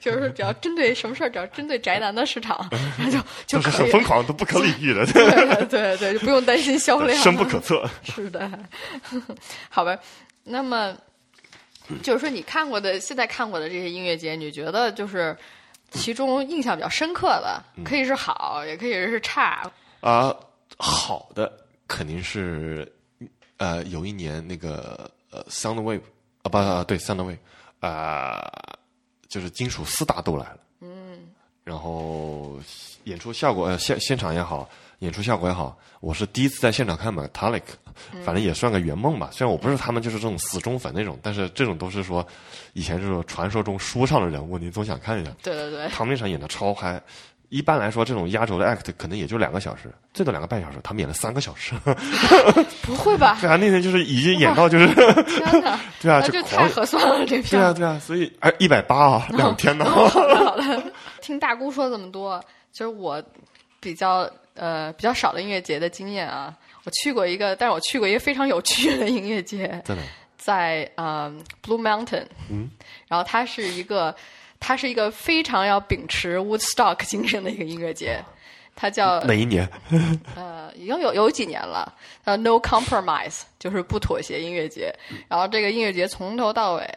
就是说，只要针对什么事儿，只要针对宅男的市场，就就是很疯狂，都不可理喻的。对对对，就不用担心销量，深不可测。是的，好吧，那么。就是说，你看过的，现在看过的这些音乐节，你觉得就是其中印象比较深刻的，可以是好，也可以是差。啊，好的肯定是，呃，有一年那个呃，Soundwave 啊，不，对，Soundwave 啊，就是金属四大都来了。嗯。然后演出效果，呃现现场也好。演出效果也好，我是第一次在现场看 Metallic，反正也算个圆梦吧。虽然我不是他们就是这种死忠粉那种，但是这种都是说以前这种传说中书上的人物，你总想看一下。对对对，他们那场演的超嗨。一般来说，这种压轴的 act 可能也就两个小时，最多两个半小时，他们演了三个小时。不会吧？对啊，那天就是已经演到就是！对啊，就太合算了这票。对啊对啊，所以哎一百八啊，两天呢。好的，听大姑说这么多，就是我比较。呃，比较少的音乐节的经验啊，我去过一个，但是我去过一个非常有趣的音乐节，在呃 Blue Mountain，嗯，然后它是一个，它是一个非常要秉持 Woodstock 精神的一个音乐节，它叫哪一年？呃，已经有有几年了，呃，No Compromise，就是不妥协音乐节，然后这个音乐节从头到尾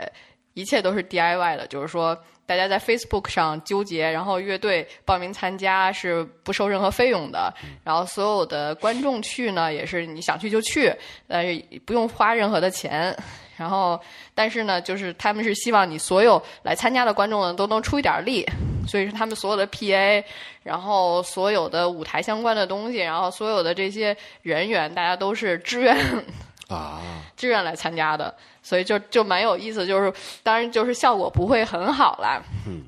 一切都是 DIY 的，就是说。大家在 Facebook 上纠结，然后乐队报名参加是不收任何费用的，然后所有的观众去呢也是你想去就去，呃不用花任何的钱，然后但是呢就是他们是希望你所有来参加的观众呢都能出一点力，所以是他们所有的 PA，然后所有的舞台相关的东西，然后所有的这些人员大家都是志愿啊 志愿来参加的。所以就就蛮有意思，就是当然就是效果不会很好啦。嗯，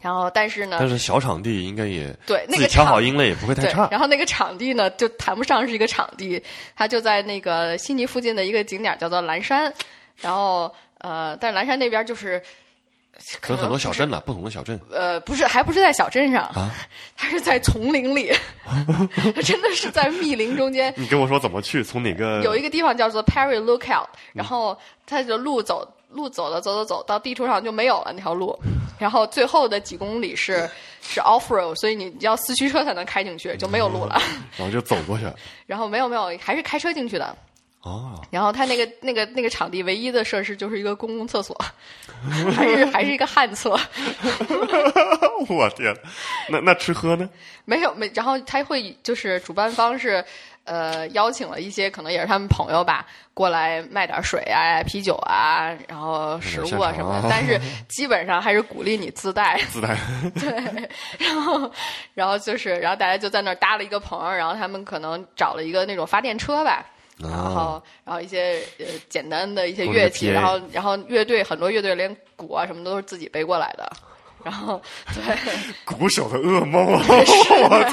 然后，但是呢，但是小场地应该也对，那个调好音了也不会太差。然后那个场地呢，就谈不上是一个场地，它就在那个悉尼附近的一个景点叫做蓝山。然后，呃，但是蓝山那边就是。有很多小镇了，不同的小镇。呃，不是，还不是在小镇上啊，它是在丛林里，真的是在密林中间。你跟我说怎么去？从哪个？有一个地方叫做 Perry Lookout，然后它的路走路走了走走走到地图上就没有了那条路，然后最后的几公里是是 off road，所以你要四驱车才能开进去，就没有路了。然后就走过去。然后没有没有，还是开车进去的。哦，然后他那个那个那个场地唯一的设施就是一个公共厕所，还是还是一个旱厕。我天，那那吃喝呢？没有没，然后他会就是主办方是呃邀请了一些可能也是他们朋友吧过来卖点水啊、啤酒啊，然后食物啊什么的，但是基本上还是鼓励你自带 自带。对，然后然后就是然后大家就在那儿搭了一个棚，然后他们可能找了一个那种发电车吧。然后，然后一些呃简单的一些乐器，然后，然后乐队很多乐队连鼓啊什么都是自己背过来的。然后，对，鼓手的噩梦，我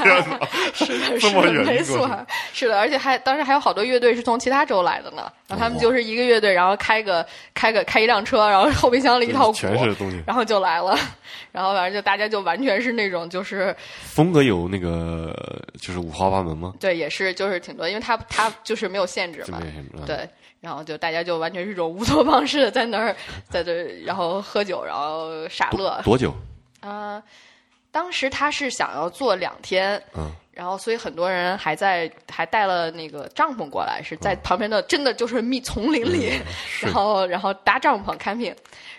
天哪，是的，是的，没错，是的，而且还当时还有好多乐队是从其他州来的呢。然后他们就是一个乐队，然后开个开个开一辆车，然后后备箱里一套鼓，全是东西，然后就来了。然后反正就大家就完全是那种就是风格有那个就是五花八门吗？对，也是就是挺多，因为他他就是没有限制嘛，对。然后就大家就完全是一种乌托邦式的在那儿在这，然后喝酒，然后傻乐。多久？啊，当时他是想要做两天，嗯，然后所以很多人还在还带了那个帐篷过来，是在旁边的真的就是密丛林里，然后然后搭帐篷 camping，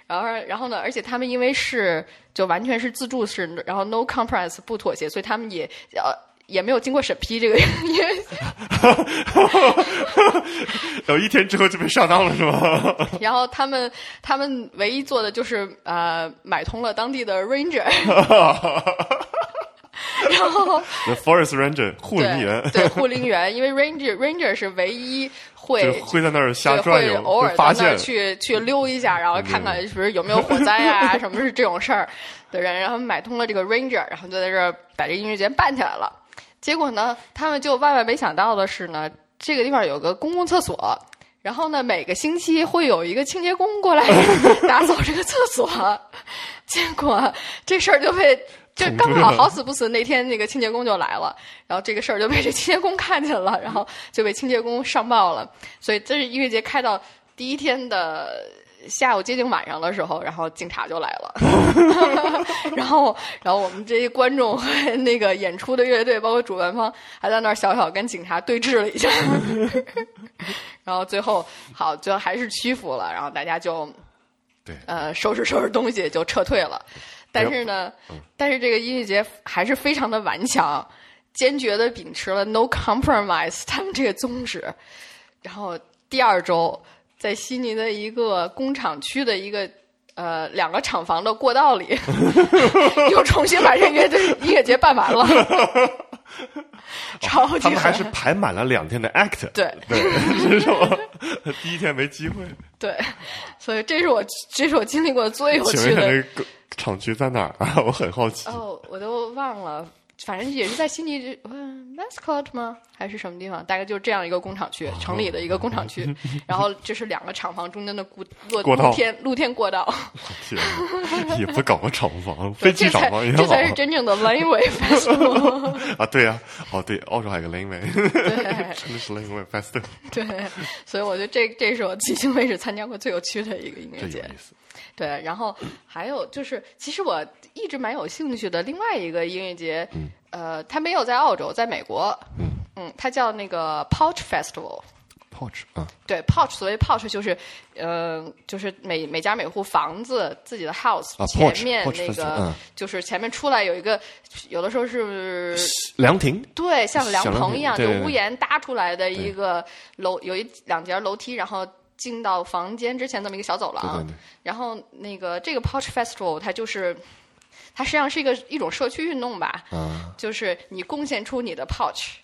然后然后呢，而且他们因为是就完全是自助式，然后 no compromise 不妥协，所以他们也呃。也没有经过审批，这个也，有一天之后就被上当了，是吗？然后他们他们唯一做的就是呃买通了当地的 ranger，然后 the forest ranger 护林员，对护林员，因为 ranger ranger 是唯一会会在那儿瞎转悠，偶尔发现去去溜一下，然后看看是不是有没有火灾啊，什么是这种事儿的人，然后买通了这个 ranger，然后就在这儿把这音乐节办起来了。结果呢，他们就万万没想到的是呢，这个地方有个公共厕所，然后呢，每个星期会有一个清洁工过来 打扫这个厕所。结果这事儿就被就刚好好死不死那天那个清洁工就来了，然后这个事儿就被这清洁工看见了，然后就被清洁工上报了。所以这是音乐节开到第一天的。下午接近晚上的时候，然后警察就来了，然后，然后我们这些观众和 那个演出的乐队，包括主办方，还在那儿小小跟警察对峙了一下，然后最后好，最后还是屈服了，然后大家就，对，呃，收拾收拾东西就撤退了。但是呢，但是这个音乐节还是非常的顽强，坚决的秉持了 no compromise 他们这个宗旨。然后第二周。在悉尼的一个工厂区的一个呃两个厂房的过道里，又重新把这乐队音乐节办完了，超级他们还是排满了两天的 act，对对，是我？第一天没机会，对，所以这是我这是我经历过最有趣的。厂区在哪儿啊？我很好奇。哦，我都忘了。反正也是在悉尼，嗯，Mascot 吗？还是什么地方？大概就是这样一个工厂区，城里的一个工厂区。然后这是两个厂房中间的过露天露天过道。天，也不搞个厂房，飞机厂房也好。这才是真正的 Laneway Festival 啊！对呀，哦对，澳洲还有个 Laneway，对，真的是 Laneway Festival。对，所以我觉得这这是我迄今为止参加过最有趣的一个音乐节。对，然后还有就是，其实我一直蛮有兴趣的另外一个音乐节，呃，它没有在澳洲，在美国，嗯，它叫那个 Pouch Festival。Pouch 啊，对，Pouch，所谓 Pouch 就是，呃，就是每每家每户房子自己的 house 前面那个，就是前面出来有一个，有的时候是凉亭，对，像凉棚一样，就屋檐搭出来的一个楼，有一两节楼梯，然后。进到房间之前这么一个小走廊，然后那个这个 Pouch Festival 它就是，它实际上是一个一种社区运动吧，就是你贡献出你的 Pouch，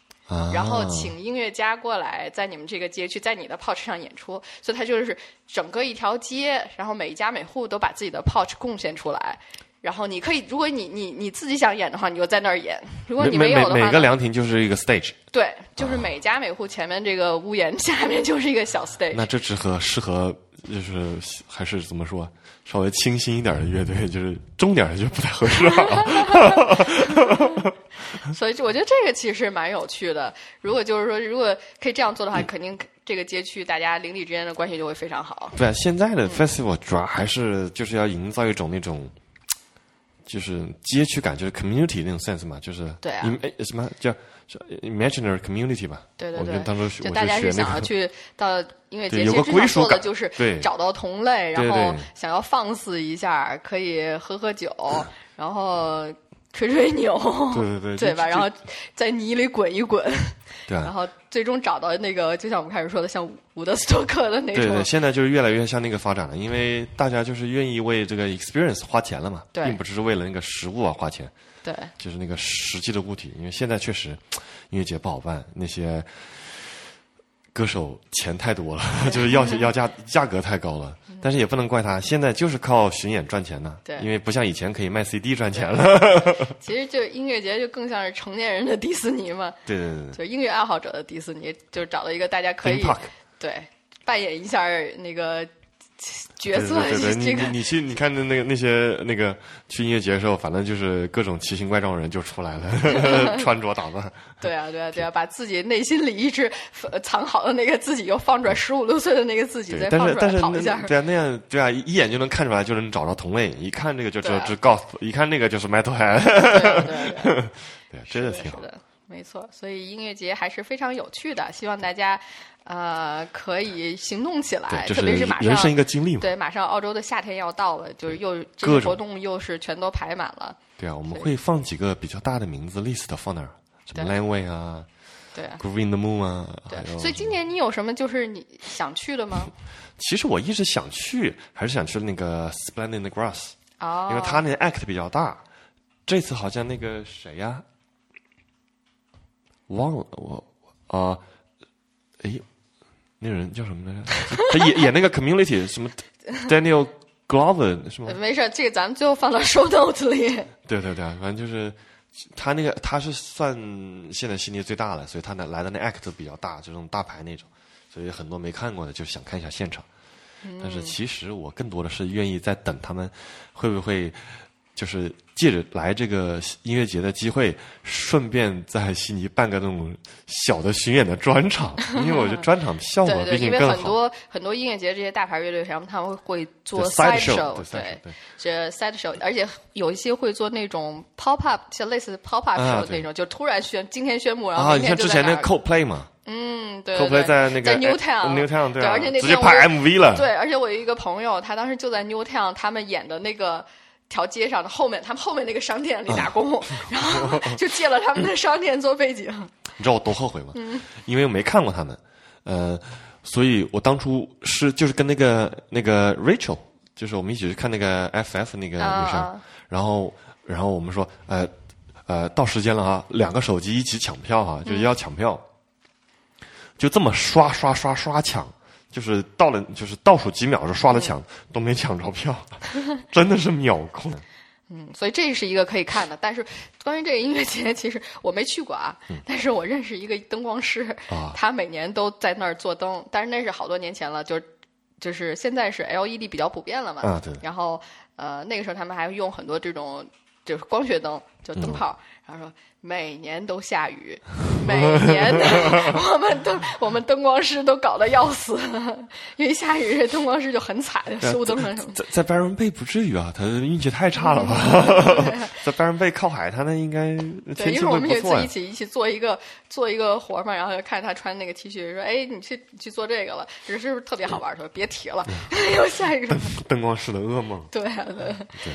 然后请音乐家过来在你们这个街区在你的 Pouch 上演出，所以它就是整个一条街，然后每一家每户都把自己的 Pouch 贡献出来，然后你可以，如果你你你自己想演的话，你就在那儿演；如果你每每有的话，每个凉亭就是一个 stage。对，就是每家每户前面这个屋檐 下面就是一个小 stage。那这适合适合就是还是怎么说，稍微清新一点的乐队，就是重点的就不太合适了。所以，我觉得这个其实蛮有趣的。如果就是说，如果可以这样做的话，肯定这个街区大家邻里之间的关系就会非常好。对，现在的 festival 主要还是就是要营造一种那种。就是街区感，就是 community 那种 sense 嘛，就是对啊，什么叫 imaginary community 吧？对对对，我当时就大家是想要去到音乐节，有个归属的，就是找到同类，然后想要放肆一下，可以喝喝酒，然后。吹吹牛，对对对，对 吧？然后在泥里滚一滚，对。然后最终找到那个，就像我们开始说的，像伍德斯托克的那种。对对，现在就是越来越向那个发展了，因为大家就是愿意为这个 experience 花钱了嘛，并不只是为了那个实物啊花钱。对，就是那个实际的物体，因为现在确实音乐节不好办，那些。歌手钱太多了，就是要要价价格太高了，但是也不能怪他，现在就是靠巡演赚钱呢。对，因为不像以前可以卖 CD 赚钱了。其实就音乐节就更像是成年人的迪士尼嘛。对对对。就音乐爱好者的迪士尼，就找到一个大家可以对扮演一下那个。角色，对对对，你你去你看那那个那些那个去音乐节的时候，反正就是各种奇形怪状的人就出来了，穿着打扮。对啊对啊对啊，把自己内心里一直藏好的那个自己又放出来，十五六岁的那个自己再放出来跑一下。对啊，那样对啊，一眼就能看出来，就能找着同类。一看这个就知道是 Goth，一看那个就是 Metalhead。对对对，真的挺好的。没错，所以音乐节还是非常有趣的，希望大家。呃，可以行动起来，特别是马上人生一个经历嘛。对，马上澳洲的夏天要到了，就是又这个活动又是全都排满了。对啊，我们会放几个比较大的名字 list 放那儿，什么 Landway 啊，对啊，Green the Moon 啊。对，所以今年你有什么就是你想去的吗？其实我一直想去，还是想去那个 Splendid Grass，哦，因为他那 act 比较大。这次好像那个谁呀，忘了我啊，哎。那个人叫什么来着？他演演那个 Community 什么 Daniel Glover 是吗？没事，这个咱们最后放到 Show Notes 里。对对对，反正就是他那个他是算现在悉尼最大的，所以他那来的那 Act 比较大，这种大牌那种，所以很多没看过的就想看一下现场。但是其实我更多的是愿意在等他们会不会。就是借着来这个音乐节的机会，顺便在悉尼办个那种小的巡演的专场，因为我觉得专场效果毕竟更好。因为很多很多音乐节这些大牌乐队，什么他们会做 side show，对，这 side show，而且有一些会做那种 pop up，像类似 pop up show 那种，就突然宣今天宣布，然后你看之前那 Coldplay 嘛，嗯，对，Coldplay 在那个在 Newtown，Newtown 对，而且那直接拍 MV 了，对，而且我有一个朋友，他当时就在 Newtown，他们演的那个。条街上的后面，他们后面那个商店里打工，然后就借了他们的商店做背景。你知道我多后悔吗？嗯因为我没看过他们，呃，所以我当初是就是跟那个那个 Rachel，就是我们一起去看那个 FF 那个女生，然后然后我们说，呃呃，到时间了啊，两个手机一起抢票啊，就是要抢票，就这么刷刷刷刷抢。就是到了，就是倒数几秒就刷了抢，都没抢着票，真的是秒空。嗯，所以这是一个可以看的。但是关于这个音乐节，其实我没去过啊。嗯但是我认识一个灯光师，他每年都在那儿做灯。但是那是好多年前了，就就是现在是 LED 比较普遍了嘛。啊，对。然后呃，那个时候他们还用很多这种就是光学灯，就灯泡。然后说。每年都下雨，每年 我们灯我们灯光师都搞得要死，因为下雨，灯光师就很惨，修灯什么。在在白人贝不至于啊，他运气太差了吧？在白人贝靠海，他那应该天气会不错。因为我们有一次一起一起做一个做一个活嘛，然后就看他穿那个 T 恤，说：“哎，你去去做这个了，这是不是特别好玩？”说：“别提了，又下雨。”灯光师的噩梦。对对对。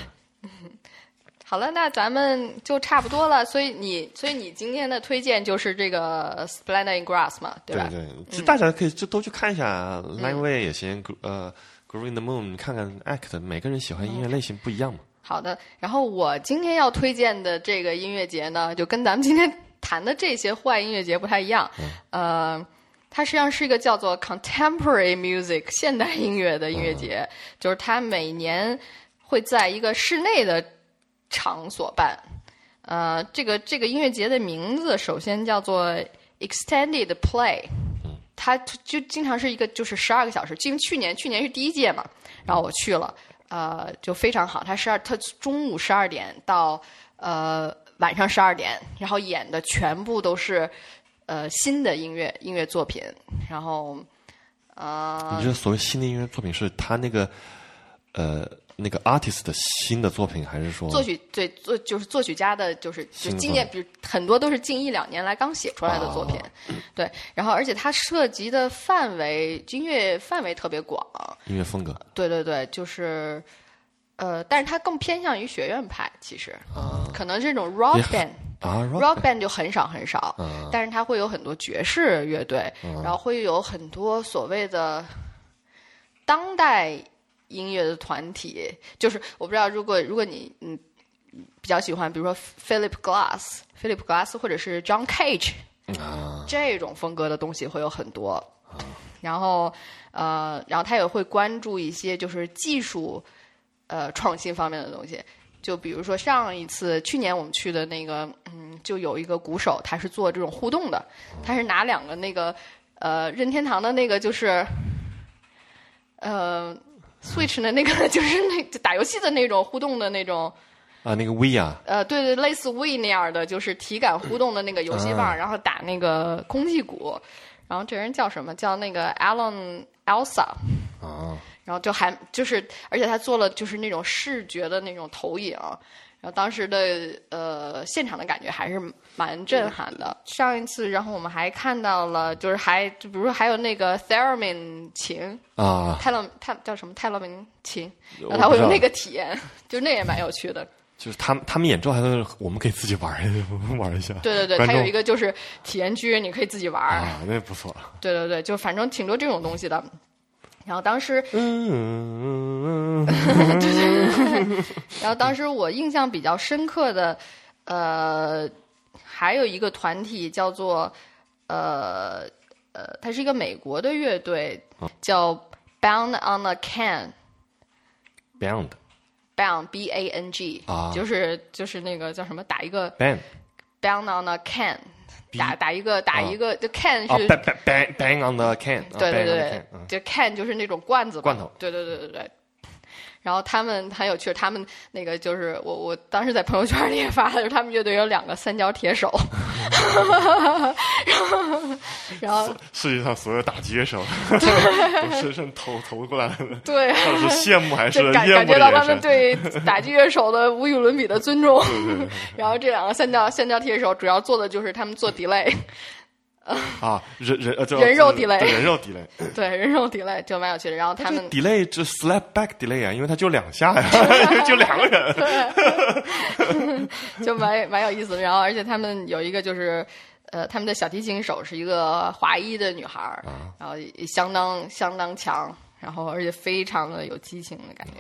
好了，那咱们就差不多了。所以你，所以你今天的推荐就是这个 Splendor in Grass 嘛，对吧？对对，其实大家可以就都去看一下 Line Way 也行，呃，Green the Moon，看看 Act，每个人喜欢音乐类型不一样嘛。好的，然后我今天要推荐的这个音乐节呢，就跟咱们今天谈的这些户外音乐节不太一样。呃，它实际上是一个叫做 Contemporary Music 现代音乐的音乐节，就是它每年会在一个室内的。场所办。呃，这个这个音乐节的名字首先叫做 Extended Play，它就经常是一个就是十二个小时。因为去年去年是第一届嘛，然后我去了，呃，就非常好。它十二，它中午十二点到呃晚上十二点，然后演的全部都是呃新的音乐音乐作品，然后呃，你觉得所谓新的音乐作品是他那个呃？那个 artist 的新的作品，还是说作曲对作就是作曲家的，就是就今年，比如很多都是近一两年来刚写出来的作品，对。然后，而且它涉及的范围音乐范围特别广，音乐风格。对对对，就是呃，但是它更偏向于学院派，其实可能这种 rock band 啊，rock band 就很少很少，但是它会有很多爵士乐队，然后会有很多所谓的当代。音乐的团体，就是我不知道，如果如果你嗯比较喜欢，比如说 Philip Glass、Philip Glass 或者是 John Cage 这种风格的东西会有很多。然后呃，然后他也会关注一些就是技术呃创新方面的东西。就比如说上一次去年我们去的那个嗯，就有一个鼓手，他是做这种互动的，他是拿两个那个呃任天堂的那个就是呃。Switch 的那个 就是那打游戏的那种互动的那种啊，那个 V 啊，呃，对对，类似 V 那样的，就是体感互动的那个游戏棒，然后打那个空气鼓，然后这人叫什么？叫那个 Alan Elsa 啊，然后就还就是，而且他做了就是那种视觉的那种投影。然后当时的呃现场的感觉还是蛮震撼的。上一次，然后我们还看到了，就是还就比如说还有那个 theremin 琴啊，泰勒泰叫什么泰勒明琴，然后他会有那个体验，就那也蛮有趣的。就是他们他们演奏还是我们可以自己玩 玩一下。对对对，他有一个就是体验区，你可以自己玩啊，那不错。对对对，就反正挺多这种东西的。然后当时，然后当时我印象比较深刻的，呃，还有一个团体叫做，呃呃，它是一个美国的乐队，叫 Bound on a Can，Bound，Bound B A N G，啊，就是就是那个叫什么，打一个 Band，Bound on a Can。打打一个打一个，就 can 是 bang bang bang on the can，对对对，就 can 就是那种罐子罐头，对对对对对。然后他们很有趣，他们那个就是我我当时在朋友圈里也发的，就是他们乐队有两个三角铁手，然后然后世界上所有打击乐手 都深深投投过来了，对，是羡慕还是感感觉到他们对 打击乐手的无与伦比的尊重。然后这两个三角三角铁手主要做的就是他们做 delay。啊，人人呃，人肉 delay，人肉 delay，对，人肉 delay 就蛮有趣的。然后他们 delay 就 slap back delay 啊，因为他就两下呀，就两个人，就蛮蛮有意思的。然后，而且他们有一个就是，呃，他们的小提琴手是一个华裔的女孩儿，然后相当相当强，然后而且非常的有激情的感觉。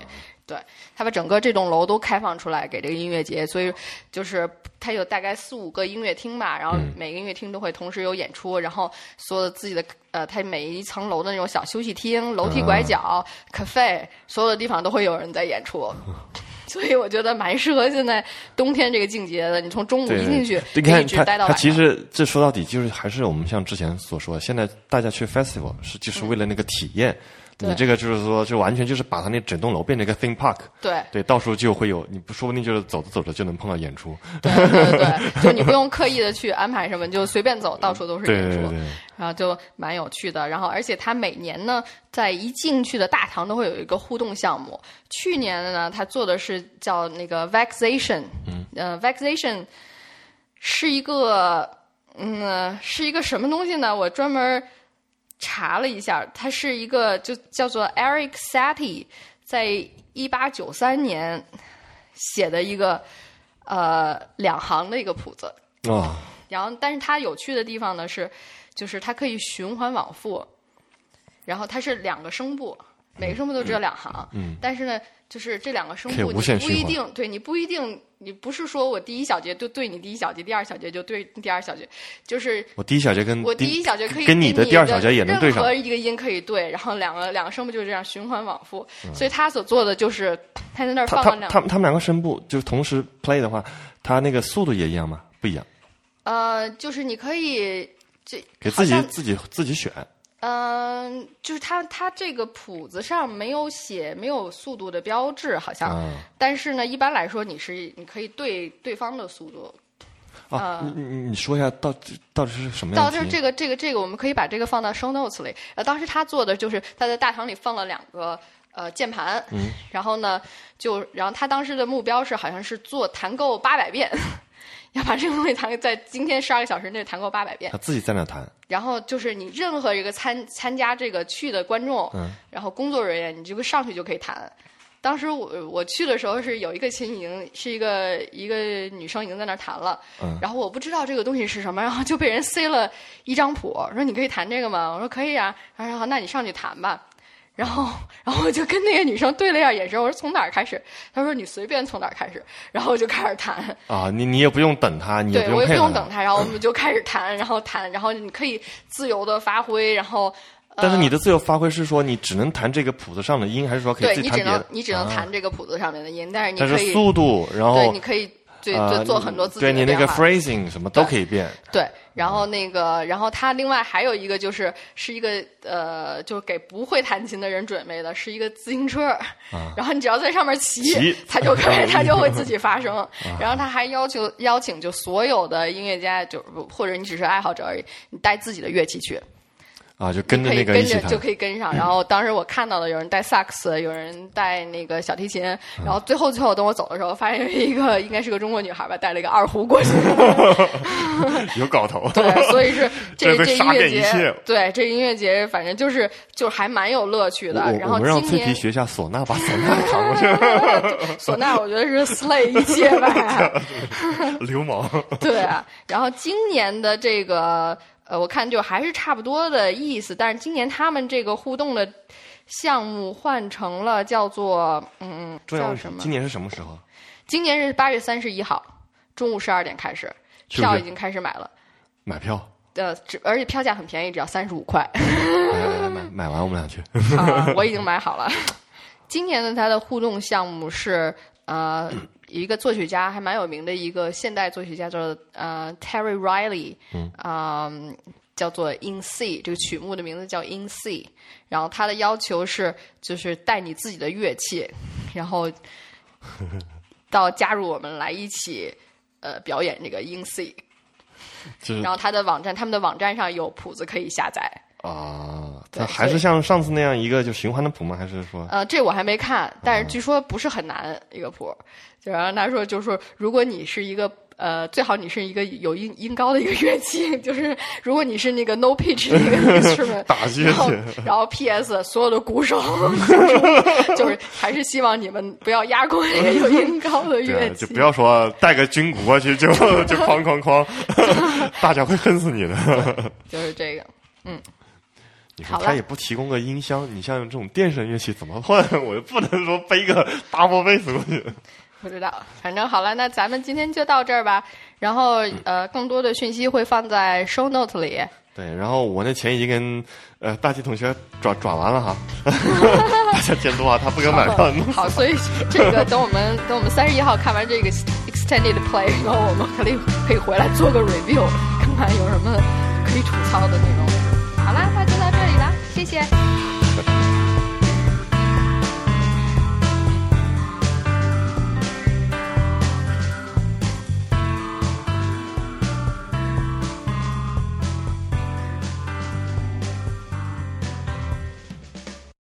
对，他把整个这栋楼都开放出来给这个音乐节，所以就是他有大概四五个音乐厅吧，然后每个音乐厅都会同时有演出，然后所有的自己的呃，他每一层楼的那种小休息厅、楼梯拐角、cafe，所有的地方都会有人在演出，所以我觉得蛮适合现在冬天这个境节的。你从中午一进去，一直待到晚上。他其实这说到底就是还是我们像之前所说，现在大家去 festival 是就是为了那个体验。你这个就是说，就完全就是把它那整栋楼变成一个 theme park。对对，到时候就会有，你不说不定就是走着走着就能碰到演出。对对对，就你不用刻意的去安排什么，就随便走，到处都是演出，然后就蛮有趣的。然后，而且它每年呢，在一进去的大堂都会有一个互动项目。去年呢，他做的是叫那个 vexation，嗯，呃，vexation 是一个，嗯，是一个什么东西呢？我专门。查了一下，他是一个就叫做 Eric Satie，在一八九三年写的一个呃两行的一个谱子啊。然后，但是它有趣的地方呢是，就是它可以循环往复，然后它是两个声部，每个声部都只有两行。嗯。但是呢，就是这两个声部，你不一定对你不一定，你不是说我第一小节就对你第一小节，第二小节就对第二小节，就是我第一小节跟我第一小节可以跟你的第二小节也能对上，任何一个音可以对，然后两个两个声部就是这样循环往复，所以他所做的就是他在那儿放了两，他他们两个声部就是同时 play 的话，他那个速度也一样吗？不一样。呃，就是你可以这给自己自己自己选。嗯，就是它它这个谱子上没有写没有速度的标志，好像。但是呢，一般来说你是你可以对对方的速度。啊，你你你说一下到到底是什么？到底是这个这个这个，我们可以把这个放到 show notes 里。呃，当时他做的就是他在大堂里放了两个呃键盘，嗯，然后呢就然后他当时的目标是好像是做弹够八百遍。要把这个东西弹在今天十二个小时内弹够八百遍。他自己在那弹。然后就是你任何一个参参加这个去的观众，嗯，然后工作人员，你这个上去就可以弹。当时我我去的时候是有一个琴已经是一个一个女生已经在那儿弹了，嗯，然后我不知道这个东西是什么，然后就被人塞了一张谱，说你可以弹这个吗？我说可以啊，然后那你上去弹吧。然后，然后我就跟那个女生对了一下眼神，我说从哪儿开始？她说你随便从哪儿开始。然后我就开始弹。啊，你你也不用等他，你也对我也不用等他，然后我 们就开始弹，然后弹，然后你可以自由的发挥，然后。但是你的自由发挥是说你只能弹这个谱子上的音，还是说可以自己弹别的？你只能你只能弹这个谱子上面的音，但是你可以。但是速度，然后对，你可以。对，做很多自己的对你那个 phrasing 什么都可以变。对，然后那个，然后他另外还有一个就是是一个呃，就是给不会弹琴的人准备的，是一个自行车。啊。然后你只要在上面骑，它就可以，它就会自己发声。然后他还要求邀请就所有的音乐家，就或者你只是爱好者而已，你带自己的乐器去。啊，就跟着那个跟着就可以跟上。然后当时我看到的有人带萨克斯，有人带那个小提琴。然后最后最后等我走的时候，发现有一个应该是个中国女孩吧，带了一个二胡过去。有搞头。对，所以是 这这音乐节，对这音乐节，反正就是就还蛮有乐趣的。然后让脆皮学下唢呐，把唢呐扛过去。唢呐我觉得是 slay 一切吧。流氓。对啊，然后今年的这个。呃，我看就还是差不多的意思，但是今年他们这个互动的项目换成了叫做嗯，叫什么？今年是什么时候？今年是八月三十一号中午十二点开始，票已经开始买了。买票？呃，而且票价很便宜，只要三十五块。买买完我们俩去。我已经买好了。今年的它的互动项目是呃。一个作曲家还蛮有名的一个现代作曲家，叫呃 Terry Riley，啊，叫做 In C，这个曲目的名字叫 In C。然后他的要求是，就是带你自己的乐器，然后 到加入我们来一起呃表演这个 In C。然后他的网站，他们的网站上有谱子可以下载。啊，它还是像上次那样一个就循环的谱吗？还是说？呃，这我还没看，但是据说不是很难一个谱。就然后他说，就是说，如果你是一个呃，最好你是一个有音音高的一个乐器，就是如果你是那个 no pitch 那个 instrument，打击然后 然后 P.S. 所有的鼓手就是还是希望你们不要压过那个有音高的乐器，就不要说带个军鼓过去就就哐哐哐，大家会恨死你的。就是这个，嗯。你说他也不提供个音箱，你像这种电声乐器怎么换？我就不能说背个大波贝斯过去。不知道，反正好了，那咱们今天就到这儿吧。然后呃，更多的讯息会放在 show note 里。对，然后我那钱已经跟呃大吉同学转转完了哈，大家监督啊，他不敢买票。好，所以这个等我们等我们三十一号看完这个 extended play，然后我们可以可以回来做个 review，看看有什么可以吐槽的内容。好啦，那就到谢谢。